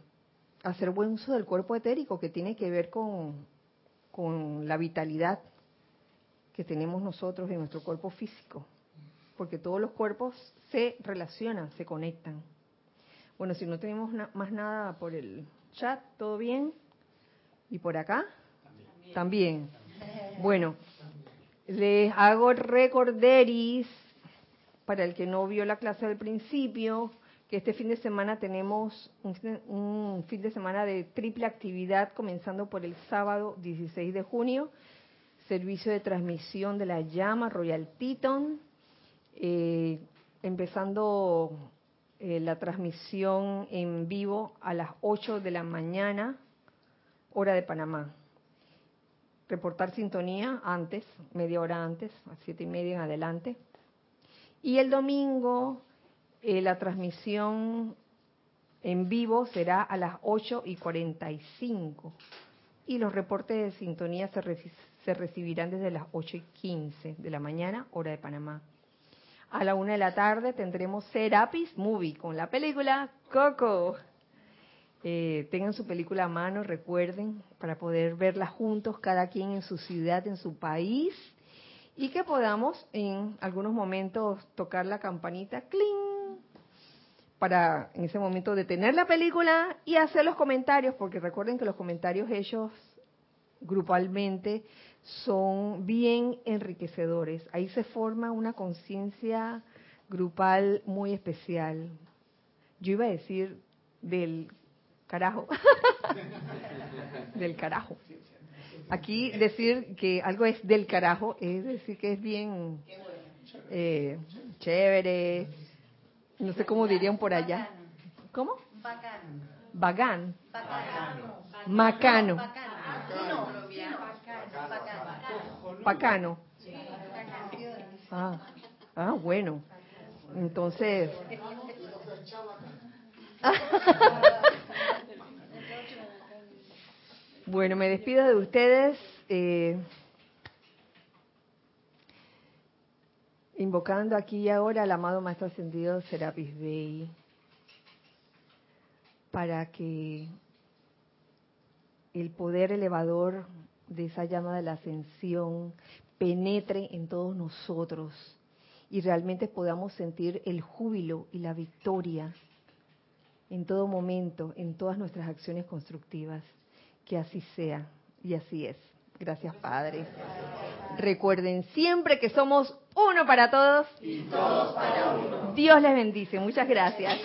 hacer buen uso del cuerpo etérico que tiene que ver con, con la vitalidad que tenemos nosotros en nuestro cuerpo físico, porque todos los cuerpos se relacionan, se conectan. Bueno, si no tenemos más nada por el chat, ¿todo bien? ¿Y por acá? También. Bueno, Les hago recorderis, para el que no vio la clase al principio, que este fin de semana tenemos un, fin de semana de triple actividad, comenzando por el sábado 16 de junio, servicio de transmisión de la llama Royal Teton, eh, empezando eh, la transmisión en vivo a las 8 de la mañana, hora de Panamá. Reportar sintonía antes, media hora antes, a siete y media en adelante. Y el domingo eh, la transmisión en vivo será a las 8 y 45 y los reportes de sintonía se, se recibirán desde las 8 y 15 de la mañana, hora de Panamá. A la una de la tarde tendremos Serapis Movie con la película Coco. Eh, tengan su película a mano, recuerden, para poder verla juntos, cada quien en su ciudad, en su país, y que podamos en algunos momentos tocar la campanita, ¡cling! para en ese momento detener la película y hacer los comentarios, porque recuerden que los comentarios hechos grupalmente son bien enriquecedores. Ahí se forma una conciencia grupal muy especial. Yo iba a decir del carajo, del carajo. Aquí decir que algo es del carajo es decir que es bien eh, chévere, no sé cómo dirían por allá. ¿Cómo? Bacán. Bagán. Macano. Bacano. Ah, ah, bueno. Entonces. bueno, me despido de ustedes. Eh, invocando aquí y ahora al amado Maestro Ascendido Serapis Bey para que el poder elevador de esa llama de la ascensión penetre en todos nosotros y realmente podamos sentir el júbilo y la victoria en todo momento, en todas nuestras acciones constructivas. Que así sea y así es. Gracias, Padre. Recuerden siempre que somos uno para todos y todos para uno. Dios les bendice. Muchas gracias.